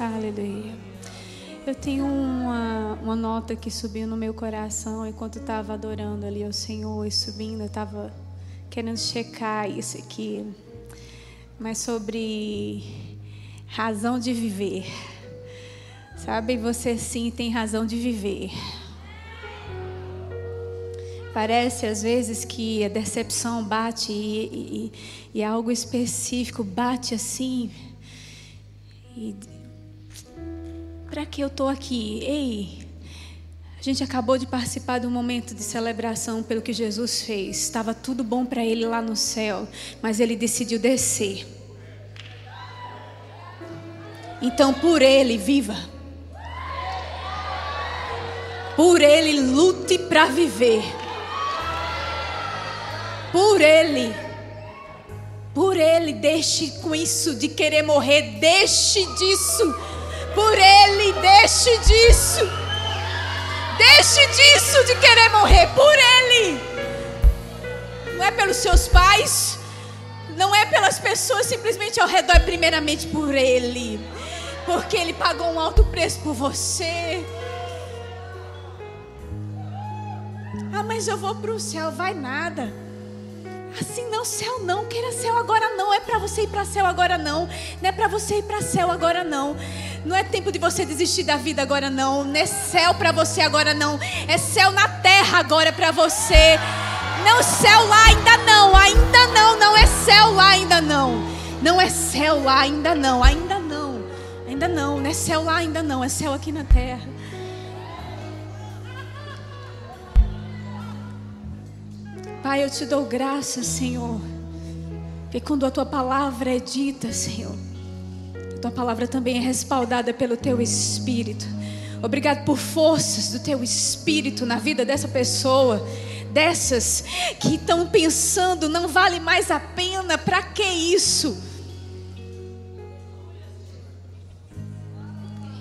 Aleluia. Eu tenho uma, uma nota que subiu no meu coração enquanto estava adorando ali ao Senhor e subindo, eu estava querendo checar isso aqui. Mas sobre razão de viver. Sabe, você sim tem razão de viver. Parece às vezes que a decepção bate e, e, e algo específico bate assim. E para que eu estou aqui? Ei, a gente acabou de participar de um momento de celebração pelo que Jesus fez. Estava tudo bom para ele lá no céu, mas ele decidiu descer. Então, por ele, viva. Por ele, lute para viver. Por ele. Por ele, deixe com isso de querer morrer, deixe disso por Ele, deixe disso. Deixe disso de querer morrer por Ele. Não é pelos seus pais, não é pelas pessoas simplesmente ao redor, é primeiramente por Ele. Porque Ele pagou um alto preço por você. Ah, mas eu vou para o céu, vai nada. Assim não, céu não, queira céu agora não, é para você ir para céu agora não, não é para você ir para céu agora não. Não é tempo de você desistir da vida agora não, não é céu para você agora não, é céu na terra agora para você. Não céu lá ainda não, ainda não, não é céu lá ainda não. Não é céu lá ainda não, ainda não. Ainda não, não é céu lá ainda não, é céu aqui na terra. Pai, eu te dou graça, Senhor. E quando a tua palavra é dita, Senhor, a tua palavra também é respaldada pelo teu espírito. Obrigado por forças do teu espírito na vida dessa pessoa, dessas que estão pensando, não vale mais a pena, para que isso?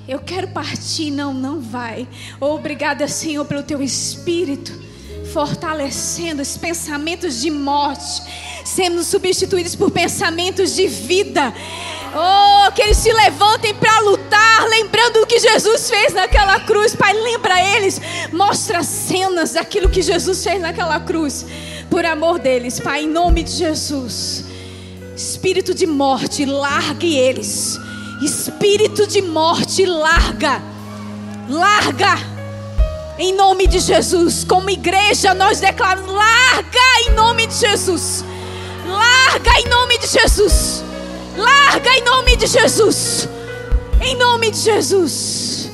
Eu quero partir, não, não vai. Obrigada, Senhor, pelo teu espírito fortalecendo os pensamentos de morte, sendo substituídos por pensamentos de vida. Oh, que eles se levantem para lutar, lembrando o que Jesus fez naquela cruz. Pai, lembra eles, mostra cenas daquilo que Jesus fez naquela cruz, por amor deles, Pai, em nome de Jesus. Espírito de morte, largue eles. Espírito de morte, larga, larga em nome de Jesus, como igreja, nós declaramos: larga em nome de Jesus. Larga em nome de Jesus. Larga em nome de Jesus. Em nome de Jesus.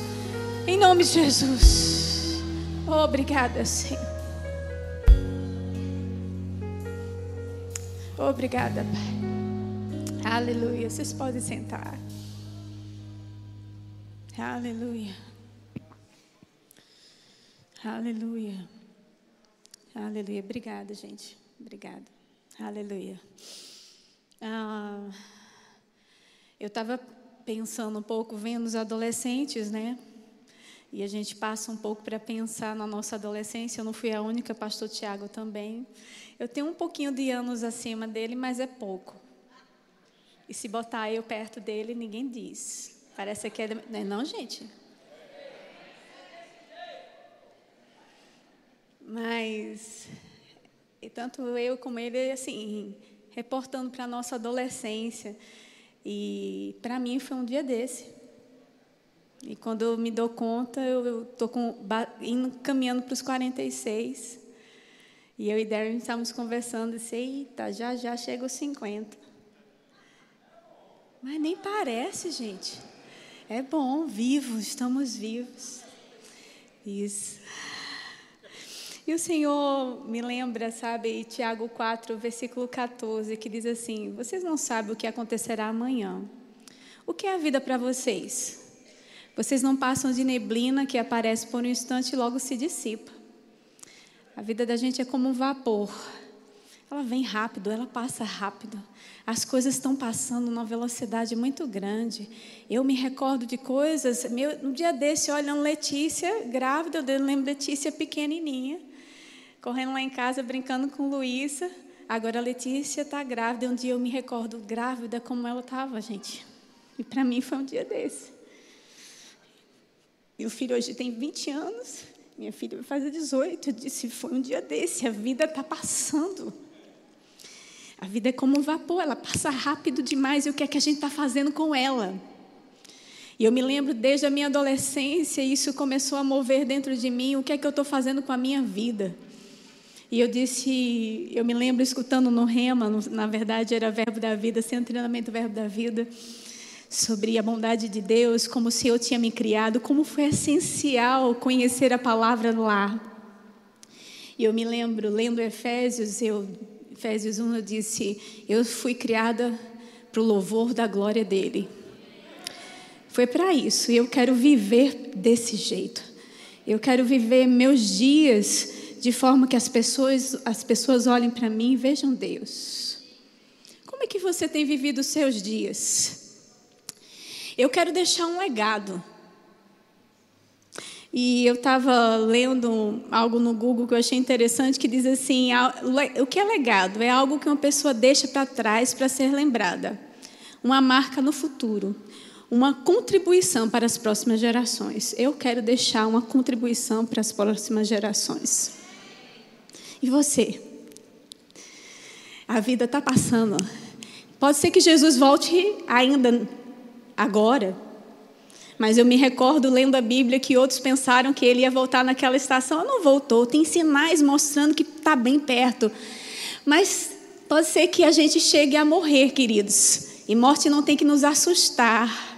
Em nome de Jesus. Obrigada, Senhor. Obrigada, Pai. Aleluia. Vocês podem sentar. Aleluia. Aleluia. Aleluia. Obrigada, gente. Obrigada. Aleluia. Ah, eu estava pensando um pouco, vendo os adolescentes, né? E a gente passa um pouco para pensar na nossa adolescência. Eu não fui a única, pastor Tiago também. Eu tenho um pouquinho de anos acima dele, mas é pouco. E se botar eu perto dele, ninguém diz. Parece que é. Não, gente. Mas tanto eu como ele, assim, reportando para a nossa adolescência. E para mim foi um dia desse. E quando eu me dou conta, eu estou caminhando para os 46. E eu e Darren estávamos conversando e disse, eita, já já chega os 50. Mas nem parece, gente. É bom, vivos, estamos vivos. Isso. E o Senhor me lembra, sabe, Tiago 4, versículo 14, que diz assim: Vocês não sabem o que acontecerá amanhã. O que é a vida para vocês? Vocês não passam de neblina que aparece por um instante e logo se dissipa. A vida da gente é como um vapor. Ela vem rápido, ela passa rápido. As coisas estão passando numa velocidade muito grande. Eu me recordo de coisas. Meu, um dia desse, olhando Letícia grávida, eu lembro Letícia pequenininha correndo lá em casa, brincando com Luísa. Agora a Letícia está grávida. Um dia eu me recordo grávida como ela estava, gente. E para mim foi um dia desse. Meu filho hoje tem 20 anos, minha filha vai fazer 18. Eu disse: foi um dia desse, a vida está passando. A vida é como um vapor, ela passa rápido demais e o que é que a gente está fazendo com ela? E eu me lembro desde a minha adolescência, isso começou a mover dentro de mim, o que é que eu estou fazendo com a minha vida? E eu disse, eu me lembro escutando no Rema, na verdade era Verbo da Vida, sem treinamento Verbo da Vida, sobre a bondade de Deus, como se eu tinha me criado, como foi essencial conhecer a palavra lá. E eu me lembro, lendo Efésios, eu, Efésios 1, eu disse: Eu fui criada para o louvor da glória dele. Foi para isso, e eu quero viver desse jeito. Eu quero viver meus dias de forma que as pessoas, as pessoas olhem para mim e vejam Deus. Como é que você tem vivido os seus dias? Eu quero deixar um legado. E eu estava lendo algo no Google que eu achei interessante que diz assim: o que é legado? É algo que uma pessoa deixa para trás para ser lembrada, uma marca no futuro, uma contribuição para as próximas gerações. Eu quero deixar uma contribuição para as próximas gerações. E você? A vida está passando. Pode ser que Jesus volte ainda agora. Mas eu me recordo lendo a Bíblia que outros pensaram que ele ia voltar naquela estação. Não voltou. Tem sinais mostrando que está bem perto. Mas pode ser que a gente chegue a morrer, queridos. E morte não tem que nos assustar.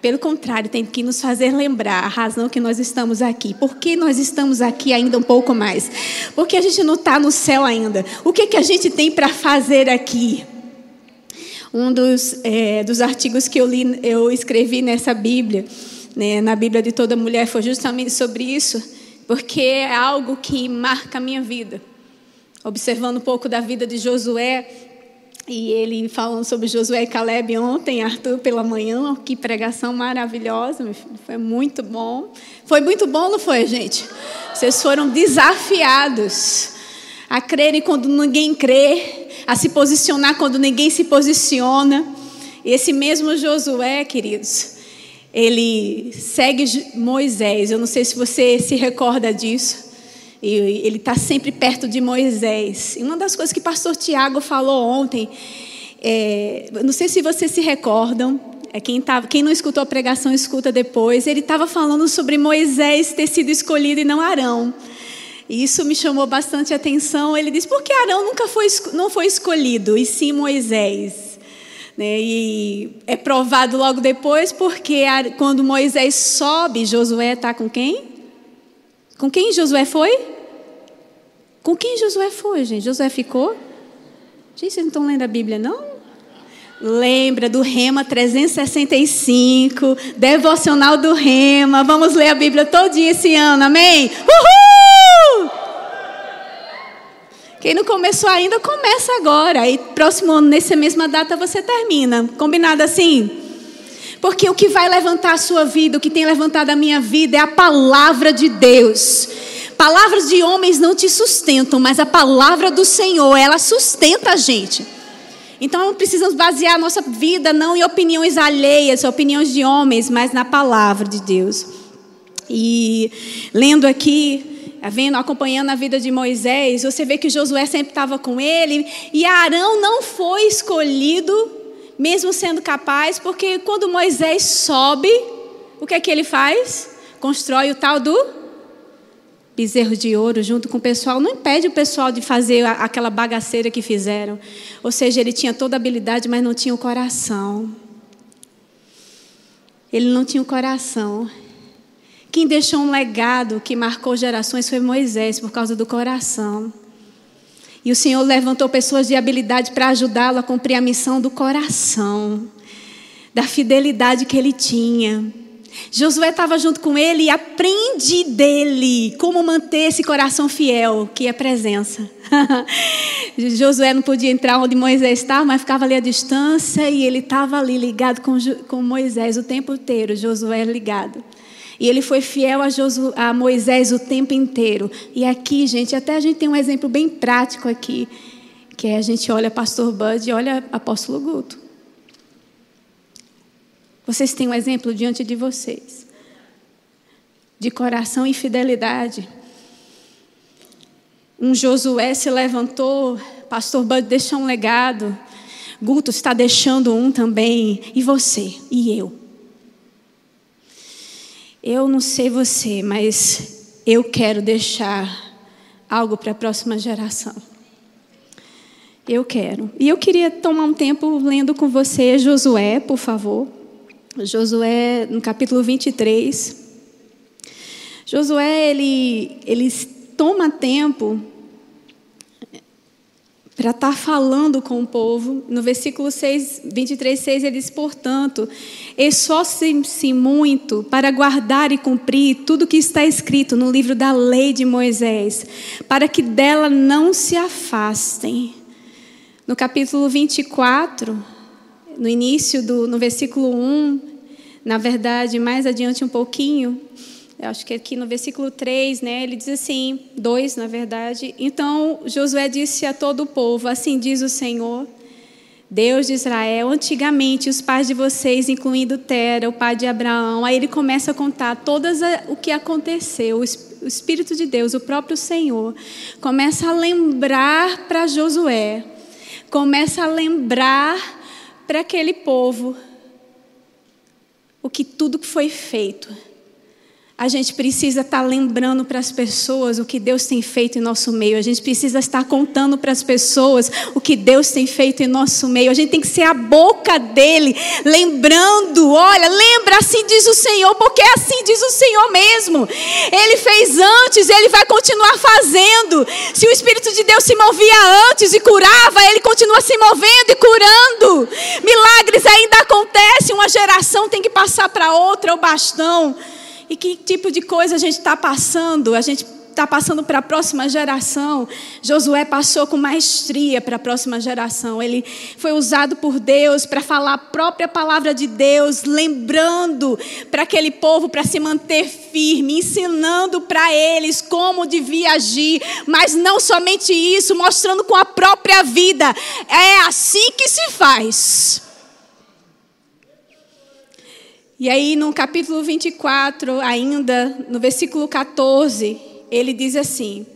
Pelo contrário, tem que nos fazer lembrar a razão que nós estamos aqui. Por que nós estamos aqui ainda um pouco mais? Porque a gente não está no céu ainda. O que, que a gente tem para fazer aqui? Um dos, é, dos artigos que eu li, eu escrevi nessa Bíblia, né, na Bíblia de toda mulher, foi justamente sobre isso, porque é algo que marca a minha vida. Observando um pouco da vida de Josué, e ele falando sobre Josué e Caleb ontem, Arthur, pela manhã, que pregação maravilhosa, meu filho, foi muito bom. Foi muito bom, não foi, gente? Vocês foram desafiados a crerem quando ninguém crê, a se posicionar quando ninguém se posiciona. Esse mesmo Josué, queridos, ele segue Moisés. Eu não sei se você se recorda disso. E ele está sempre perto de Moisés. E uma das coisas que o pastor Tiago falou ontem, é, não sei se vocês se recordam, é quem, quem não escutou a pregação, escuta depois. Ele estava falando sobre Moisés ter sido escolhido e não Arão. E isso me chamou bastante atenção. Ele diz: por que Arão nunca foi, não foi escolhido, e sim Moisés? Né? E é provado logo depois, porque quando Moisés sobe, Josué está com quem? Com quem Josué foi? Com quem Josué foi, gente? Josué ficou? Gente, vocês não estão lendo a Bíblia, não? Lembra do Rema 365, devocional do Rema. Vamos ler a Bíblia todo dia esse ano, amém? Uhul! Quem não começou ainda, começa agora. E próximo ano, nessa mesma data, você termina. Combinado assim? Porque o que vai levantar a sua vida, o que tem levantado a minha vida, é a palavra de Deus. Palavras de homens não te sustentam, mas a palavra do Senhor, ela sustenta a gente. Então precisamos basear a nossa vida não em opiniões alheias, opiniões de homens, mas na palavra de Deus. E lendo aqui Tá vendo, acompanhando a vida de Moisés, você vê que Josué sempre estava com ele, e Arão não foi escolhido, mesmo sendo capaz, porque quando Moisés sobe, o que é que ele faz? Constrói o tal do bezerro de ouro junto com o pessoal. Não impede o pessoal de fazer aquela bagaceira que fizeram. Ou seja, ele tinha toda a habilidade, mas não tinha o coração. Ele não tinha o coração. Quem deixou um legado que marcou gerações foi Moisés, por causa do coração. E o Senhor levantou pessoas de habilidade para ajudá-lo a cumprir a missão do coração, da fidelidade que ele tinha. Josué estava junto com ele e aprende dele como manter esse coração fiel, que é presença. Josué não podia entrar onde Moisés estava, mas ficava ali à distância e ele estava ali ligado com, com Moisés o tempo inteiro. Josué ligado. E ele foi fiel a, Josu, a Moisés o tempo inteiro. E aqui, gente, até a gente tem um exemplo bem prático aqui, que é a gente olha pastor Bud e olha apóstolo Guto. Vocês têm um exemplo diante de vocês. de coração e fidelidade. Um Josué se levantou, pastor Bud deixou um legado, Guto está deixando um também, e você, e eu. Eu não sei você, mas eu quero deixar algo para a próxima geração. Eu quero. E eu queria tomar um tempo lendo com você Josué, por favor. Josué, no capítulo 23. Josué, ele, ele toma tempo para estar tá falando com o povo. No versículo 6, 23, 6, ele diz: Portanto, esforcem-se muito para guardar e cumprir tudo que está escrito no livro da lei de Moisés, para que dela não se afastem no capítulo 24, no início do no versículo 1, na verdade, mais adiante um pouquinho, eu acho que aqui no versículo 3, né, ele diz assim, 2, na verdade. Então, Josué disse a todo o povo: Assim diz o Senhor, Deus de Israel, antigamente os pais de vocês, incluindo Tera, o pai de Abraão, aí ele começa a contar todas o que aconteceu. O Espírito de Deus, o próprio Senhor, começa a lembrar para Josué começa a lembrar para aquele povo o que tudo que foi feito a gente precisa estar lembrando para as pessoas o que Deus tem feito em nosso meio. A gente precisa estar contando para as pessoas o que Deus tem feito em nosso meio. A gente tem que ser a boca dele, lembrando. Olha, lembra, assim diz o Senhor, porque assim diz o Senhor mesmo. Ele fez antes, ele vai continuar fazendo. Se o Espírito de Deus se movia antes e curava, ele continua se movendo e curando. Milagres ainda acontecem. Uma geração tem que passar para outra o bastão. E que tipo de coisa a gente está passando? A gente está passando para a próxima geração. Josué passou com maestria para a próxima geração. Ele foi usado por Deus para falar a própria palavra de Deus, lembrando para aquele povo para se manter firme, ensinando para eles como devia agir, mas não somente isso, mostrando com a própria vida. É assim que se faz. E aí, no capítulo 24, ainda, no versículo 14, ele diz assim: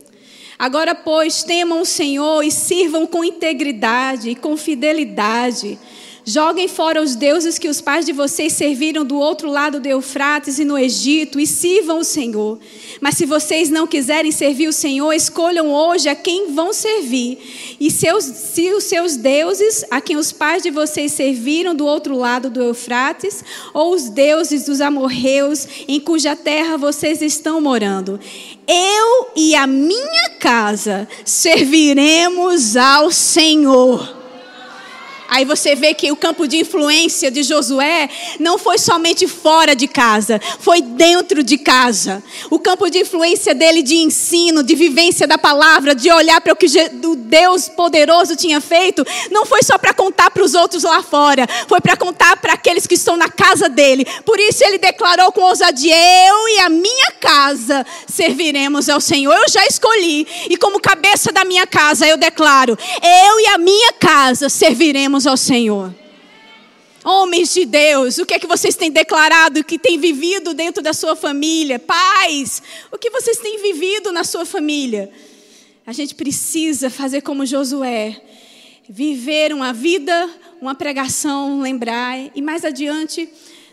Agora, pois, temam o Senhor e sirvam com integridade e com fidelidade. Joguem fora os deuses que os pais de vocês serviram do outro lado do Eufrates e no Egito e sirvam o Senhor. Mas se vocês não quiserem servir o Senhor, escolham hoje a quem vão servir. E seus, se os seus deuses, a quem os pais de vocês serviram do outro lado do Eufrates, ou os deuses dos amorreus em cuja terra vocês estão morando, eu e a minha casa serviremos ao Senhor. Aí você vê que o campo de influência de Josué não foi somente fora de casa, foi dentro de casa. O campo de influência dele de ensino, de vivência da palavra, de olhar para o que o Deus poderoso tinha feito, não foi só para contar para os outros lá fora, foi para contar para aqueles que estão na casa dele. Por isso ele declarou com ousadia: Eu e a minha casa serviremos ao Senhor. Eu já escolhi, e como cabeça da minha casa, eu declaro: Eu e a minha casa serviremos ao Senhor. Homens de Deus, o que é que vocês têm declarado, o que têm vivido dentro da sua família? Pais, o que vocês têm vivido na sua família? A gente precisa fazer como Josué, viver uma vida, uma pregação, lembrar. E mais adiante,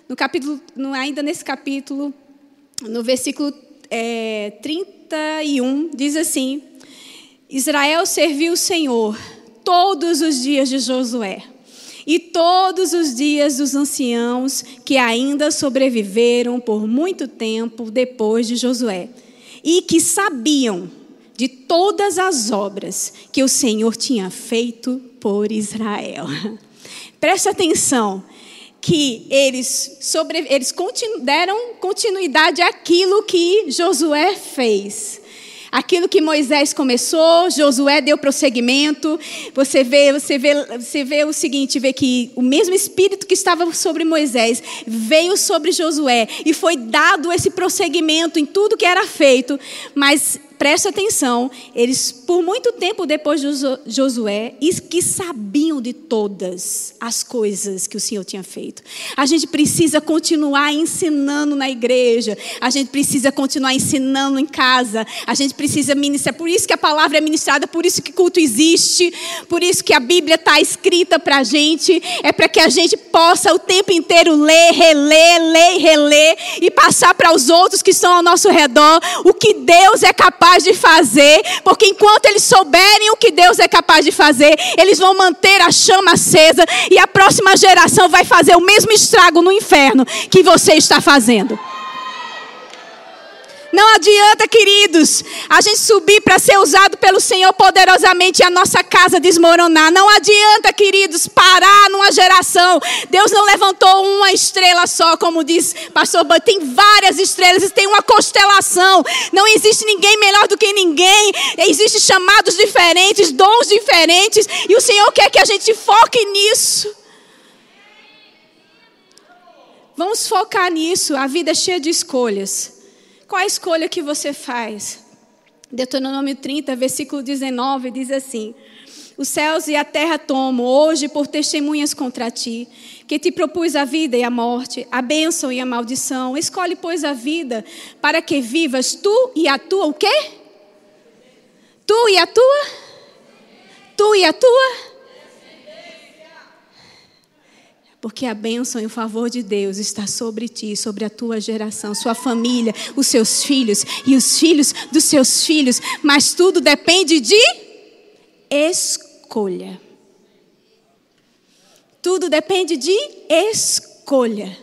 no capítulo, ainda nesse capítulo, no versículo é, 31, diz assim: Israel serviu o Senhor todos os dias de Josué e todos os dias dos anciãos que ainda sobreviveram por muito tempo depois de Josué e que sabiam de todas as obras que o Senhor tinha feito por Israel. Preste atenção que eles, sobre, eles continu, deram continuidade àquilo que Josué fez. Aquilo que Moisés começou, Josué deu prosseguimento. Você vê, você vê, você vê o seguinte, vê que o mesmo espírito que estava sobre Moisés veio sobre Josué e foi dado esse prosseguimento em tudo que era feito, mas presta atenção, eles, por muito tempo depois de Josué, que sabiam de todas as coisas que o Senhor tinha feito. A gente precisa continuar ensinando na igreja, a gente precisa continuar ensinando em casa, a gente precisa ministrar. Por isso que a palavra é ministrada, por isso que culto existe, por isso que a Bíblia está escrita para a gente, é para que a gente possa o tempo inteiro ler, reler, ler e reler e passar para os outros que estão ao nosso redor o que Deus é capaz de fazer, porque enquanto eles souberem o que Deus é capaz de fazer, eles vão manter a chama acesa e a próxima geração vai fazer o mesmo estrago no inferno que você está fazendo. Não adianta, queridos, a gente subir para ser usado pelo Senhor poderosamente e a nossa casa desmoronar. Não adianta, queridos, parar numa geração. Deus não levantou uma estrela só, como diz pastor Bud. Tem várias estrelas, tem uma constelação. Não existe ninguém melhor do que ninguém. Existem chamados diferentes, dons diferentes. E o Senhor quer que a gente foque nisso. Vamos focar nisso. A vida é cheia de escolhas. Qual a escolha que você faz? Deuteronômio 30, versículo 19, diz assim: Os céus e a terra tomam hoje por testemunhas contra ti, que te propus a vida e a morte, a bênção e a maldição. Escolhe, pois, a vida, para que vivas tu e a tua o quê? Tu e a tua? Tu e a tua? Porque a bênção e o favor de Deus está sobre ti, sobre a tua geração, sua família, os seus filhos e os filhos dos seus filhos. Mas tudo depende de escolha. Tudo depende de escolha.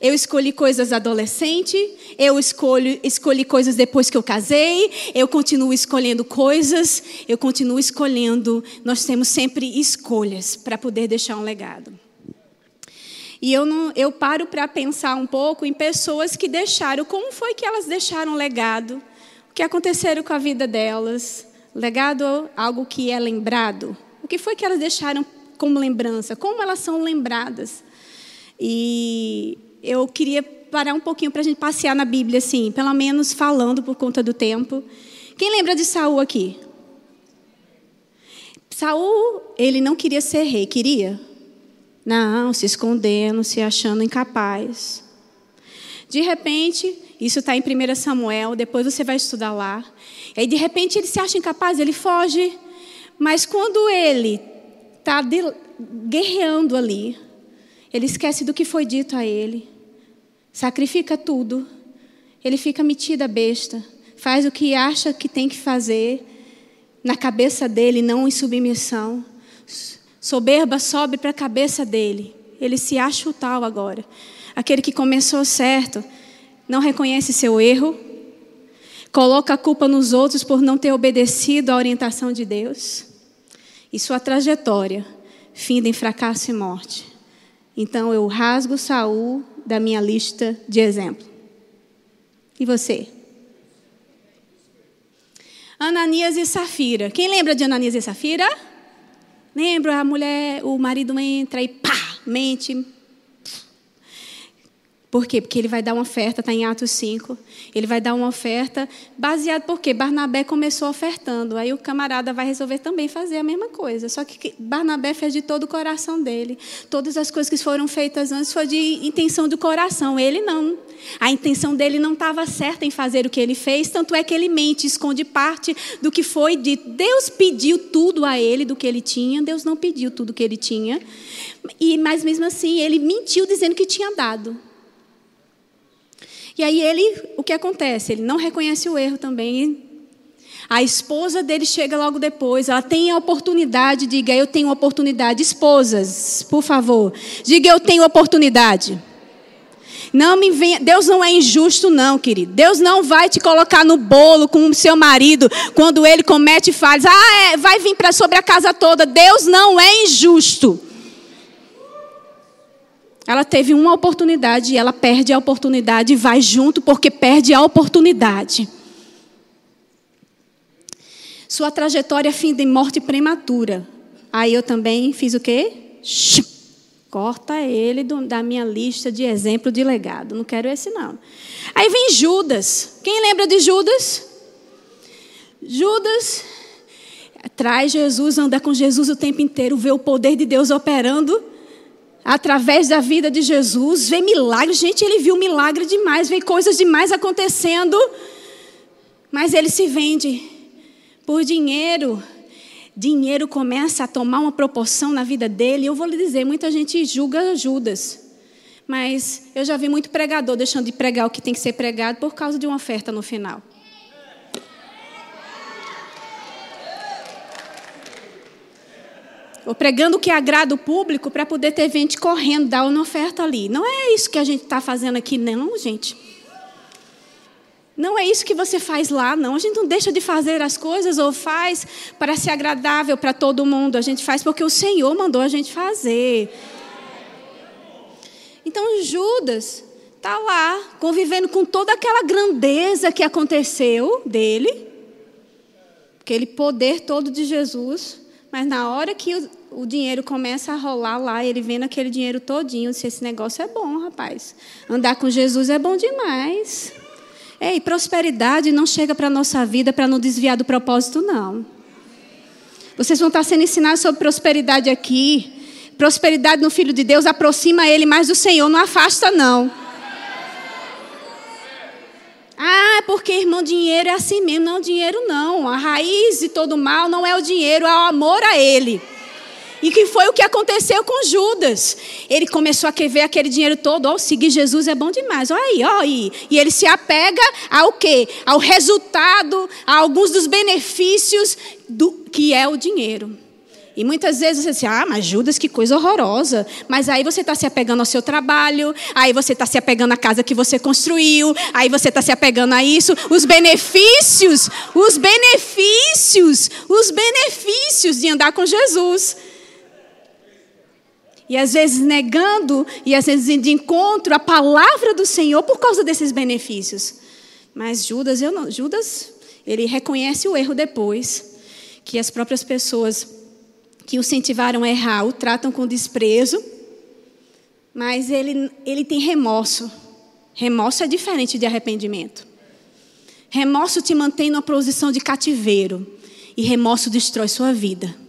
Eu escolhi coisas adolescente, eu escolho, escolhi coisas depois que eu casei, eu continuo escolhendo coisas, eu continuo escolhendo. Nós temos sempre escolhas para poder deixar um legado. E eu, não, eu paro para pensar um pouco em pessoas que deixaram, como foi que elas deixaram legado, o que aconteceram com a vida delas, legado algo que é lembrado, o que foi que elas deixaram como lembrança, como elas são lembradas. E eu queria parar um pouquinho para a gente passear na Bíblia, assim, pelo menos falando por conta do tempo. Quem lembra de Saul aqui? Saul, ele não queria ser rei, queria? Não, se escondendo, se achando incapaz. De repente, isso está em 1 Samuel, depois você vai estudar lá. E aí, de repente, ele se acha incapaz, ele foge. Mas quando ele está guerreando ali, ele esquece do que foi dito a ele, sacrifica tudo, ele fica metida besta, faz o que acha que tem que fazer, na cabeça dele, não em submissão. Soberba sobe para a cabeça dele. Ele se acha o tal agora. Aquele que começou certo, não reconhece seu erro, coloca a culpa nos outros por não ter obedecido à orientação de Deus. E sua trajetória finda em fracasso e morte. Então eu rasgo Saul da minha lista de exemplo. E você? Ananias e Safira. Quem lembra de Ananias e Safira? Lembra? A mulher, o marido entra e pá, mente. Por quê? Porque ele vai dar uma oferta, está em Atos 5. Ele vai dar uma oferta baseado por quê? Barnabé começou ofertando. Aí o camarada vai resolver também fazer a mesma coisa. Só que Barnabé fez de todo o coração dele. Todas as coisas que foram feitas antes foi de intenção do coração. Ele não. A intenção dele não estava certa em fazer o que ele fez, tanto é que ele mente, esconde parte do que foi dito. Deus pediu tudo a ele do que ele tinha, Deus não pediu tudo que ele tinha. E mas mesmo assim, ele mentiu dizendo que tinha dado. E aí ele, o que acontece? Ele não reconhece o erro também. A esposa dele chega logo depois, ela tem a oportunidade, diga eu tenho oportunidade. Esposas, por favor, diga eu tenho oportunidade. Não me venha, Deus não é injusto não, querido. Deus não vai te colocar no bolo com o seu marido quando ele comete falhas. Ah, é, vai vir para sobre a casa toda. Deus não é injusto. Ela teve uma oportunidade e ela perde a oportunidade e vai junto porque perde a oportunidade. Sua trajetória finda em morte prematura. Aí eu também fiz o quê? Corta ele da minha lista de exemplo de legado. Não quero esse, não. Aí vem Judas. Quem lembra de Judas? Judas traz Jesus, anda com Jesus o tempo inteiro, vê o poder de Deus operando através da vida de Jesus, vê milagres. Gente, ele viu milagre demais, vê coisas demais acontecendo. Mas ele se vende por dinheiro. Dinheiro começa a tomar uma proporção na vida dele. Eu vou lhe dizer, muita gente julga Judas. Mas eu já vi muito pregador deixando de pregar o que tem que ser pregado por causa de uma oferta no final. Ou pregando o que agrada o público para poder ter gente correndo, dar uma oferta ali. Não é isso que a gente está fazendo aqui, não, gente. Não é isso que você faz lá, não. A gente não deixa de fazer as coisas ou faz para ser agradável para todo mundo. A gente faz porque o Senhor mandou a gente fazer. Então Judas está lá, convivendo com toda aquela grandeza que aconteceu dele, aquele poder todo de Jesus. Mas na hora que o, dinheiro começa a rolar lá, ele vendo aquele dinheiro todinho, disse, esse negócio é bom, rapaz. Andar com Jesus é bom demais. Ei, prosperidade não chega para a nossa vida para não desviar do propósito, não. Vocês vão estar sendo ensinados sobre prosperidade aqui. Prosperidade no Filho de Deus aproxima ele mais do Senhor, não afasta, não. Ah, é porque, irmão, dinheiro é assim mesmo. Não, dinheiro não. A raiz de todo mal não é o dinheiro, é o amor a ele. E que foi o que aconteceu com Judas. Ele começou a querer aquele dinheiro todo. Ó, oh, seguir Jesus é bom demais. Olha aí, ó aí. E ele se apega ao quê? Ao resultado, a alguns dos benefícios do que é o dinheiro. E muitas vezes você diz, ah, mas Judas, que coisa horrorosa. Mas aí você está se apegando ao seu trabalho, aí você está se apegando à casa que você construiu, aí você está se apegando a isso. Os benefícios, os benefícios, os benefícios de andar com Jesus. E às vezes negando, e às vezes de encontro a palavra do Senhor por causa desses benefícios. Mas Judas, eu não, Judas, ele reconhece o erro depois, que as próprias pessoas que o incentivaram a errar o tratam com desprezo, mas ele, ele tem remorso. Remorso é diferente de arrependimento. Remorso te mantém numa posição de cativeiro e remorso destrói sua vida.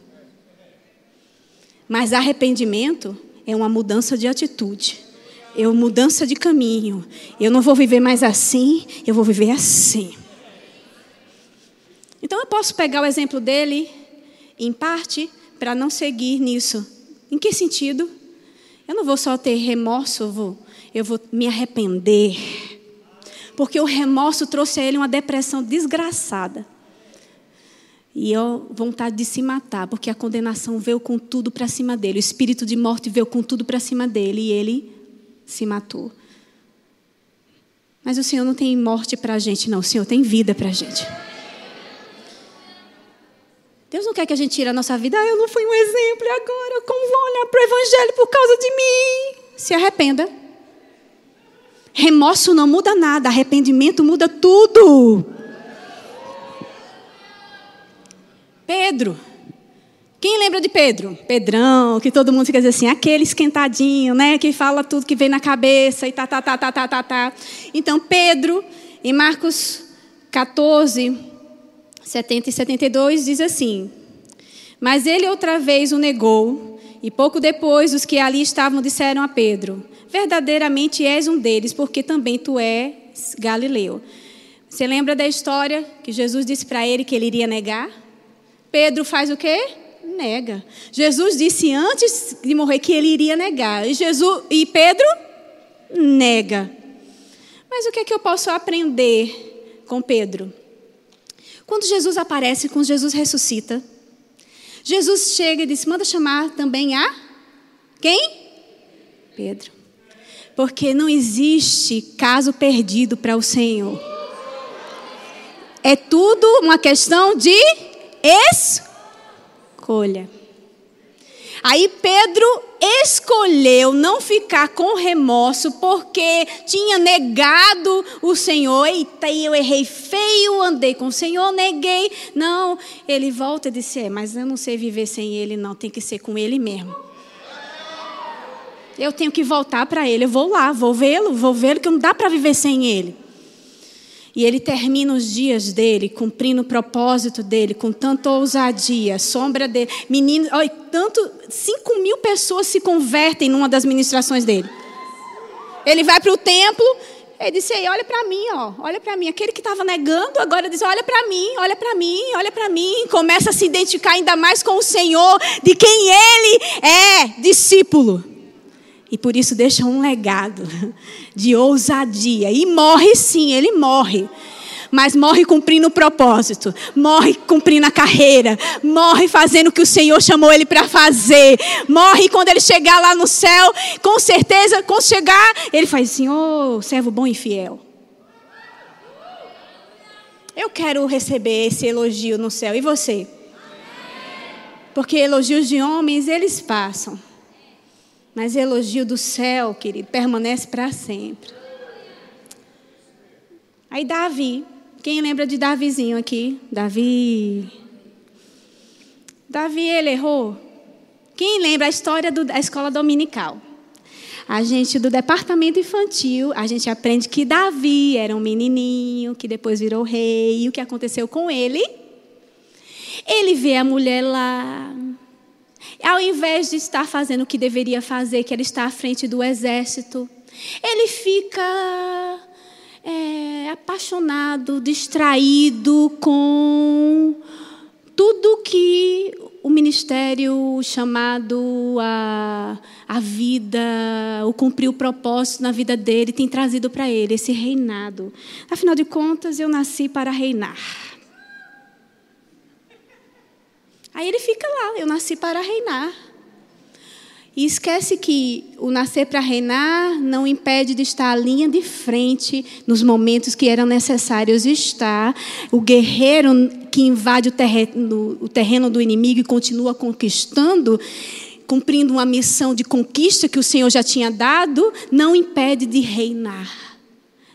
Mas arrependimento é uma mudança de atitude, é uma mudança de caminho. Eu não vou viver mais assim, eu vou viver assim. Então eu posso pegar o exemplo dele, em parte, para não seguir nisso. Em que sentido? Eu não vou só ter remorso, eu vou, eu vou me arrepender. Porque o remorso trouxe a ele uma depressão desgraçada. E a vontade de se matar, porque a condenação veio com tudo para cima dele. O espírito de morte veio com tudo para cima dele e ele se matou. Mas o Senhor não tem morte para a gente, não. O Senhor tem vida para a gente. Deus não quer que a gente tire a nossa vida. Ah, eu não fui um exemplo agora como vão olhar para o Evangelho por causa de mim? Se arrependa. Remorso não muda nada, arrependimento muda tudo. Pedro. Quem lembra de Pedro? Pedrão, que todo mundo fica assim, aquele esquentadinho, né? Que fala tudo que vem na cabeça e tá, tá, tá, tá, tá, tá, tá. Então, Pedro, em Marcos 14, 70 e 72 diz assim: Mas ele outra vez o negou, e pouco depois os que ali estavam disseram a Pedro: Verdadeiramente és um deles, porque também tu és Galileu. Você lembra da história que Jesus disse para ele que ele iria negar? Pedro faz o quê? Nega. Jesus disse antes de morrer que ele iria negar. E, Jesus, e Pedro nega. Mas o que é que eu posso aprender com Pedro? Quando Jesus aparece, quando Jesus ressuscita, Jesus chega e diz: manda chamar também a quem? Pedro. Porque não existe caso perdido para o Senhor. É tudo uma questão de escolha. Aí Pedro escolheu não ficar com remorso porque tinha negado o Senhor. Eita, eu errei feio, andei com o Senhor, neguei. Não, ele volta e disse: é, mas eu não sei viver sem ele, não, tem que ser com ele mesmo. Eu tenho que voltar para ele, eu vou lá, vou vê-lo, vou vê-lo, que não dá para viver sem ele. E ele termina os dias dele cumprindo o propósito dele com tanta ousadia, sombra dele. Meninos, olha, tanto, 5 mil pessoas se convertem numa das ministrações dele. Ele vai para o templo, ele disse aí, olha para mim, ó, olha para mim. Aquele que estava negando, agora diz, olha para mim, olha para mim, olha para mim. Começa a se identificar ainda mais com o Senhor, de quem ele é discípulo. E por isso deixa um legado de ousadia. E morre sim, ele morre. Mas morre cumprindo o propósito, morre cumprindo a carreira, morre fazendo o que o Senhor chamou ele para fazer. Morre quando ele chegar lá no céu, com certeza, quando chegar, ele faz assim: Ô oh, servo bom e fiel. Eu quero receber esse elogio no céu. E você? Porque elogios de homens, eles passam. Mas elogio do céu, querido, permanece para sempre. Aí Davi, quem lembra de Davizinho aqui? Davi. Davi, ele errou. Quem lembra a história do, da escola dominical? A gente do departamento infantil, a gente aprende que Davi era um menininho que depois virou rei. E o que aconteceu com ele? Ele vê a mulher lá, ao invés de estar fazendo o que deveria fazer, que era estar à frente do exército, ele fica é, apaixonado, distraído com tudo que o ministério chamado a, a vida, o cumprir o propósito na vida dele, tem trazido para ele, esse reinado. Afinal de contas, eu nasci para reinar. Aí ele fica lá, eu nasci para reinar. E esquece que o nascer para reinar não impede de estar à linha de frente nos momentos que eram necessários estar. O guerreiro que invade o terreno, o terreno do inimigo e continua conquistando, cumprindo uma missão de conquista que o Senhor já tinha dado, não impede de reinar.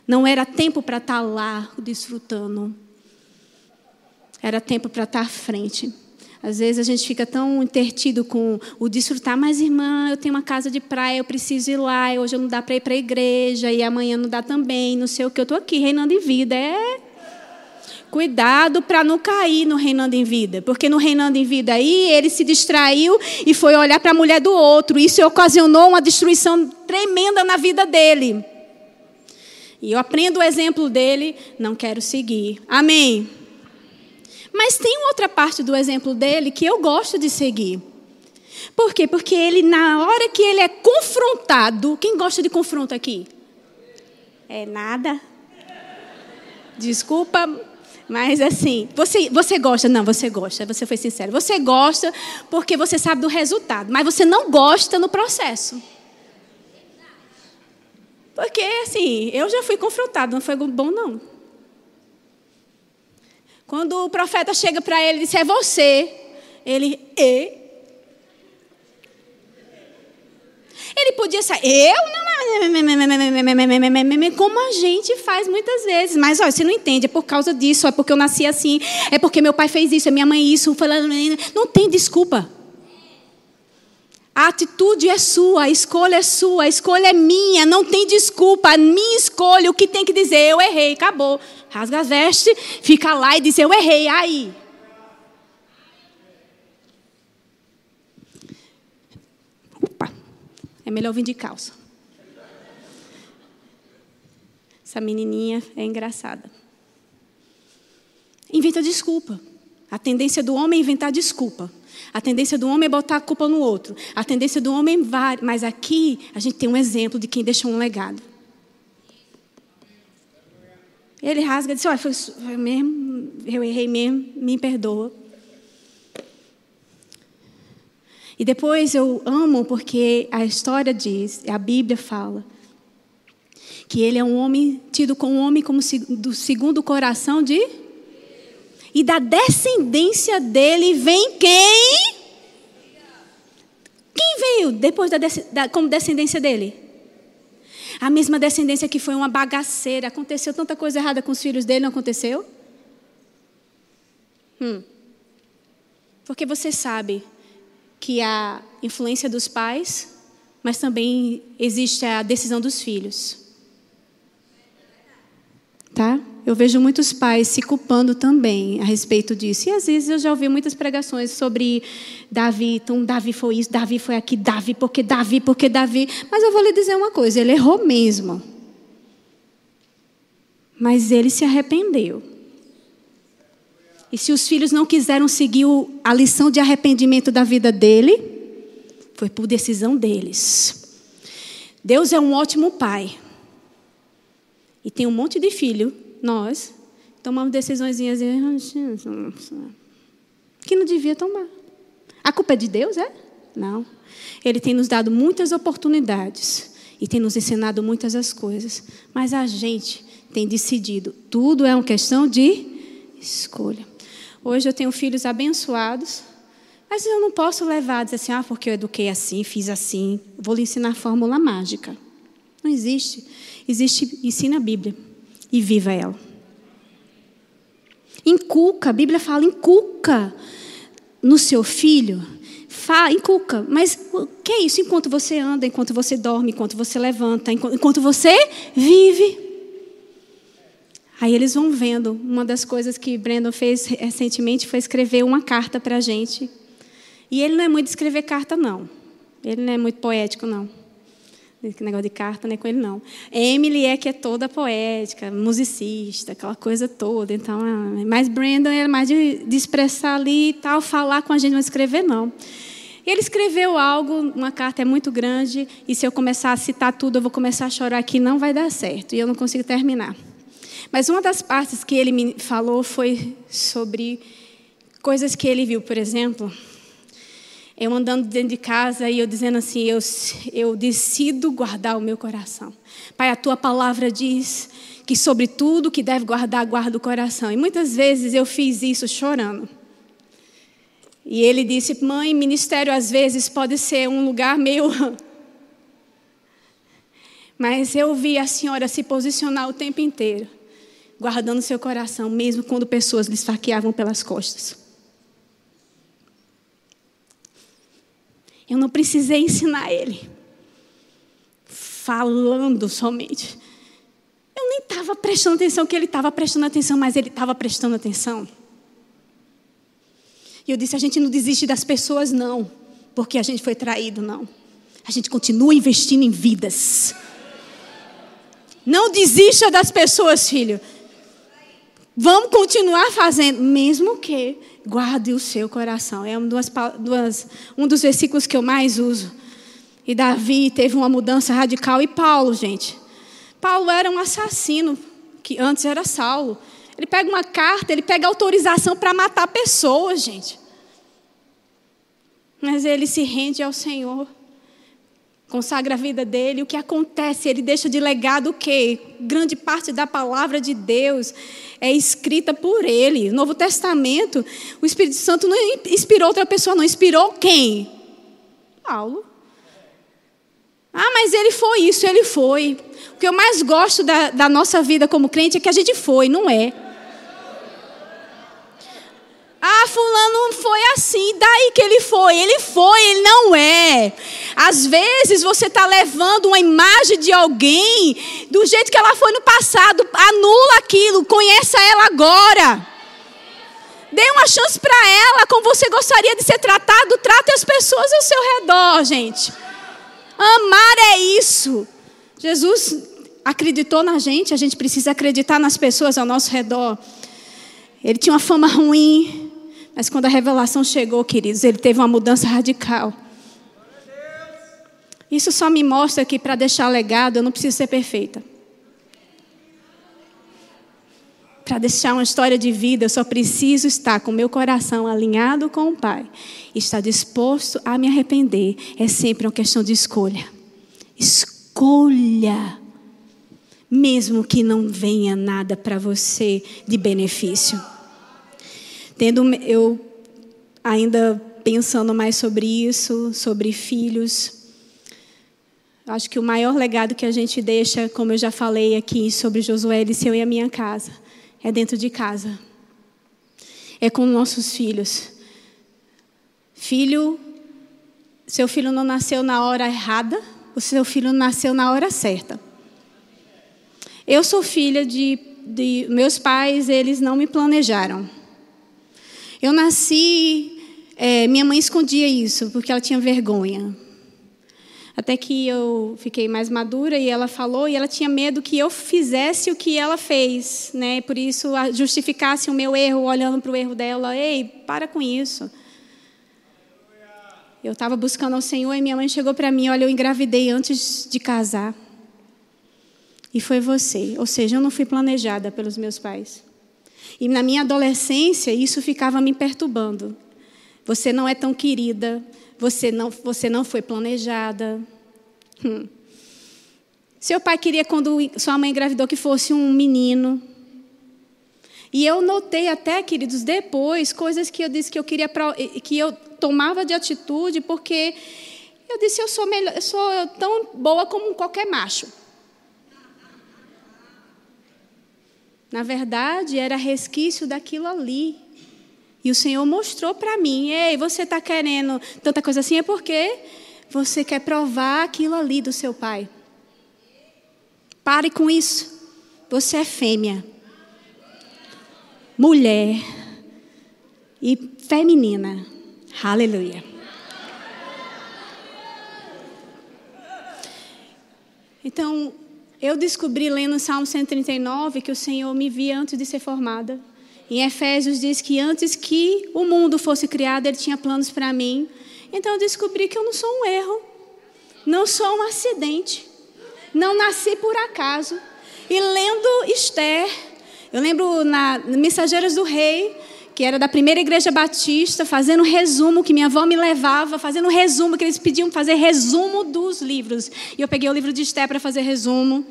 Não era tempo para estar lá desfrutando. Era tempo para estar à frente. Às vezes a gente fica tão intertido com o desfrutar, mas irmã, eu tenho uma casa de praia, eu preciso ir lá, hoje não dá para ir para a igreja, e amanhã não dá também, não sei o que, eu estou aqui reinando em vida. É. Cuidado para não cair no reinando em vida, porque no reinando em vida aí ele se distraiu e foi olhar para a mulher do outro. Isso ocasionou uma destruição tremenda na vida dele. E eu aprendo o exemplo dele, não quero seguir. Amém. Mas tem outra parte do exemplo dele que eu gosto de seguir. Por quê? Porque ele, na hora que ele é confrontado, quem gosta de confronto aqui? É nada. Desculpa, mas assim, você, você gosta? Não, você gosta, você foi sincero. Você gosta porque você sabe do resultado, mas você não gosta no processo. Porque, assim, eu já fui confrontado, não foi bom, não. Quando o profeta chega para ele e diz: É você. Ele, e? Ele podia ser, eu não. Como a gente faz muitas vezes. Mas olha, você não entende, é por causa disso, é porque eu nasci assim, é porque meu pai fez isso, é minha mãe isso. Não tem desculpa. A atitude é sua, a escolha é sua, a escolha é minha, não tem desculpa. A minha escolha, o que tem que dizer? Eu errei, acabou. Rasga as vestes, fica lá e diz: Eu errei. Aí. Opa, é melhor vir de calça. Essa menininha é engraçada. Inventa desculpa. A tendência do homem é inventar desculpa. A tendência do homem é botar a culpa no outro. A tendência do homem é. Mas aqui a gente tem um exemplo de quem deixou um legado. Ele rasga e diz: Olha, foi, foi mesmo, eu errei mesmo, me perdoa. E depois eu amo porque a história diz, a Bíblia fala, que ele é um homem tido como um homem como do segundo coração de. E da descendência dele vem quem? Quem veio depois da, da, como descendência dele? A mesma descendência que foi uma bagaceira. Aconteceu tanta coisa errada com os filhos dele, não aconteceu? Hum. Porque você sabe que a influência dos pais, mas também existe a decisão dos filhos. Tá? Eu vejo muitos pais se culpando também a respeito disso. E às vezes eu já ouvi muitas pregações sobre Davi, então Davi foi isso, Davi foi aqui, Davi, porque Davi, porque Davi. Mas eu vou lhe dizer uma coisa, ele errou mesmo. Mas ele se arrependeu. E se os filhos não quiseram seguir a lição de arrependimento da vida dele, foi por decisão deles. Deus é um ótimo pai. E tem um monte de filho, nós, tomamos decisões que não devia tomar. A culpa é de Deus, é? Não. Ele tem nos dado muitas oportunidades e tem nos ensinado muitas as coisas, mas a gente tem decidido. Tudo é uma questão de escolha. Hoje eu tenho filhos abençoados, mas eu não posso levar dizer assim, ah, porque eu eduquei assim, fiz assim, vou lhe ensinar a fórmula mágica. Não existe. Existe, ensina a Bíblia e viva ela. Inculca, a Bíblia fala, inculca no seu filho. Fala, inculca, mas o que é isso? Enquanto você anda, enquanto você dorme, enquanto você levanta, enquanto você vive. Aí eles vão vendo. Uma das coisas que Brandon fez recentemente foi escrever uma carta para a gente. E ele não é muito de escrever carta, não. Ele não é muito poético, não. Esse negócio de carta não é com ele, não. Emily é que é toda poética, musicista, aquela coisa toda. Então, ah, mas Brandon é mais de, de expressar ali e tal, falar com a gente, não escrever, não. Ele escreveu algo, uma carta é muito grande, e se eu começar a citar tudo, eu vou começar a chorar aqui, não vai dar certo, e eu não consigo terminar. Mas uma das partes que ele me falou foi sobre coisas que ele viu, por exemplo, eu andando dentro de casa e eu dizendo assim: eu, eu decido guardar o meu coração. Pai, a tua palavra diz que sobre tudo que deve guardar, guarda o coração. E muitas vezes eu fiz isso chorando. E ele disse: Mãe, ministério às vezes pode ser um lugar meio. Mas eu vi a senhora se posicionar o tempo inteiro guardando seu coração, mesmo quando pessoas lhe esfaqueavam pelas costas. Eu não precisei ensinar ele, falando somente. Eu nem estava prestando atenção que ele estava prestando atenção, mas ele estava prestando atenção. E eu disse: a gente não desiste das pessoas, não, porque a gente foi traído, não. A gente continua investindo em vidas. Não desista das pessoas, filho. Vamos continuar fazendo, mesmo que guarde o seu coração. É um, duas, duas, um dos versículos que eu mais uso. E Davi teve uma mudança radical. E Paulo, gente. Paulo era um assassino, que antes era Saulo. Ele pega uma carta, ele pega autorização para matar pessoas, gente. Mas ele se rende ao Senhor consagra a vida dele, o que acontece? Ele deixa de legado o quê? Grande parte da palavra de Deus é escrita por ele. No Novo Testamento, o Espírito Santo não inspirou outra pessoa, não inspirou quem? Paulo. Ah, mas ele foi isso, ele foi. O que eu mais gosto da, da nossa vida como crente é que a gente foi, não é? Ah, fulano foi assim, daí que ele foi. Ele foi, ele não é. Às vezes você está levando uma imagem de alguém do jeito que ela foi no passado. Anula aquilo, conheça ela agora. Dê uma chance para ela, como você gostaria de ser tratado. Trate as pessoas ao seu redor, gente. Amar é isso. Jesus acreditou na gente, a gente precisa acreditar nas pessoas ao nosso redor. Ele tinha uma fama ruim, mas quando a revelação chegou, queridos, ele teve uma mudança radical. Isso só me mostra que para deixar legado eu não preciso ser perfeita. Para deixar uma história de vida, eu só preciso estar com meu coração alinhado com o Pai. Estar disposto a me arrepender. É sempre uma questão de escolha. Escolha. Mesmo que não venha nada para você de benefício. Tendo eu ainda pensando mais sobre isso, sobre filhos, acho que o maior legado que a gente deixa, como eu já falei aqui sobre Josué, Eliseu e a minha casa, é dentro de casa. É com nossos filhos. Filho, seu filho não nasceu na hora errada, o seu filho nasceu na hora certa. Eu sou filha de de meus pais, eles não me planejaram. Eu nasci, é, minha mãe escondia isso, porque ela tinha vergonha. Até que eu fiquei mais madura e ela falou, e ela tinha medo que eu fizesse o que ela fez, né? Por isso justificasse o meu erro olhando para o erro dela. Ei, para com isso. Eu estava buscando ao Senhor e minha mãe chegou para mim, olha, eu engravidei antes de casar. E foi você. Ou seja, eu não fui planejada pelos meus pais. E na minha adolescência, isso ficava me perturbando. Você não é tão querida, você não, você não foi planejada. Hum. Seu pai queria, quando sua mãe engravidou, que fosse um menino. E eu notei até, queridos, depois, coisas que eu disse que eu queria, que eu tomava de atitude, porque eu disse, eu sou, melhor, eu sou tão boa como qualquer macho. Na verdade, era resquício daquilo ali. E o Senhor mostrou para mim: ei, você está querendo tanta coisa assim, é porque você quer provar aquilo ali do seu pai. Pare com isso. Você é fêmea, mulher e feminina. Aleluia. Então, eu descobri lendo o Salmo 139 que o Senhor me via antes de ser formada. Em Efésios diz que antes que o mundo fosse criado, Ele tinha planos para mim. Então eu descobri que eu não sou um erro, não sou um acidente, não nasci por acaso. E lendo Esther, eu lembro na Mensageiras do Rei, que era da primeira igreja batista, fazendo resumo, que minha avó me levava, fazendo resumo, que eles pediam fazer resumo dos livros. E eu peguei o livro de Esther para fazer resumo.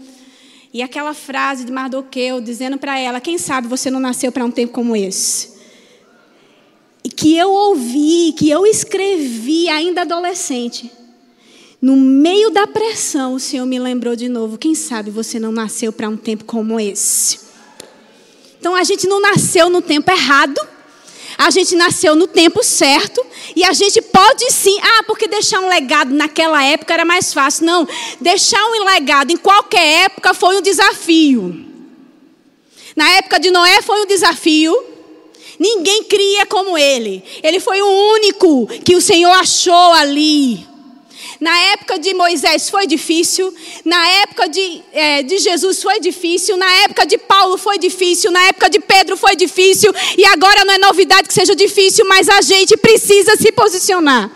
E aquela frase de Mardoqueu dizendo para ela: Quem sabe você não nasceu para um tempo como esse? E que eu ouvi, que eu escrevi ainda adolescente. No meio da pressão, o Senhor me lembrou de novo: Quem sabe você não nasceu para um tempo como esse? Então a gente não nasceu no tempo errado. A gente nasceu no tempo certo e a gente pode sim, ah, porque deixar um legado naquela época era mais fácil. Não, deixar um legado em qualquer época foi um desafio. Na época de Noé foi um desafio. Ninguém cria como ele. Ele foi o único que o Senhor achou ali. Na época de Moisés foi difícil, na época de, é, de Jesus foi difícil, na época de Paulo foi difícil, na época de Pedro foi difícil, e agora não é novidade que seja difícil, mas a gente precisa se posicionar.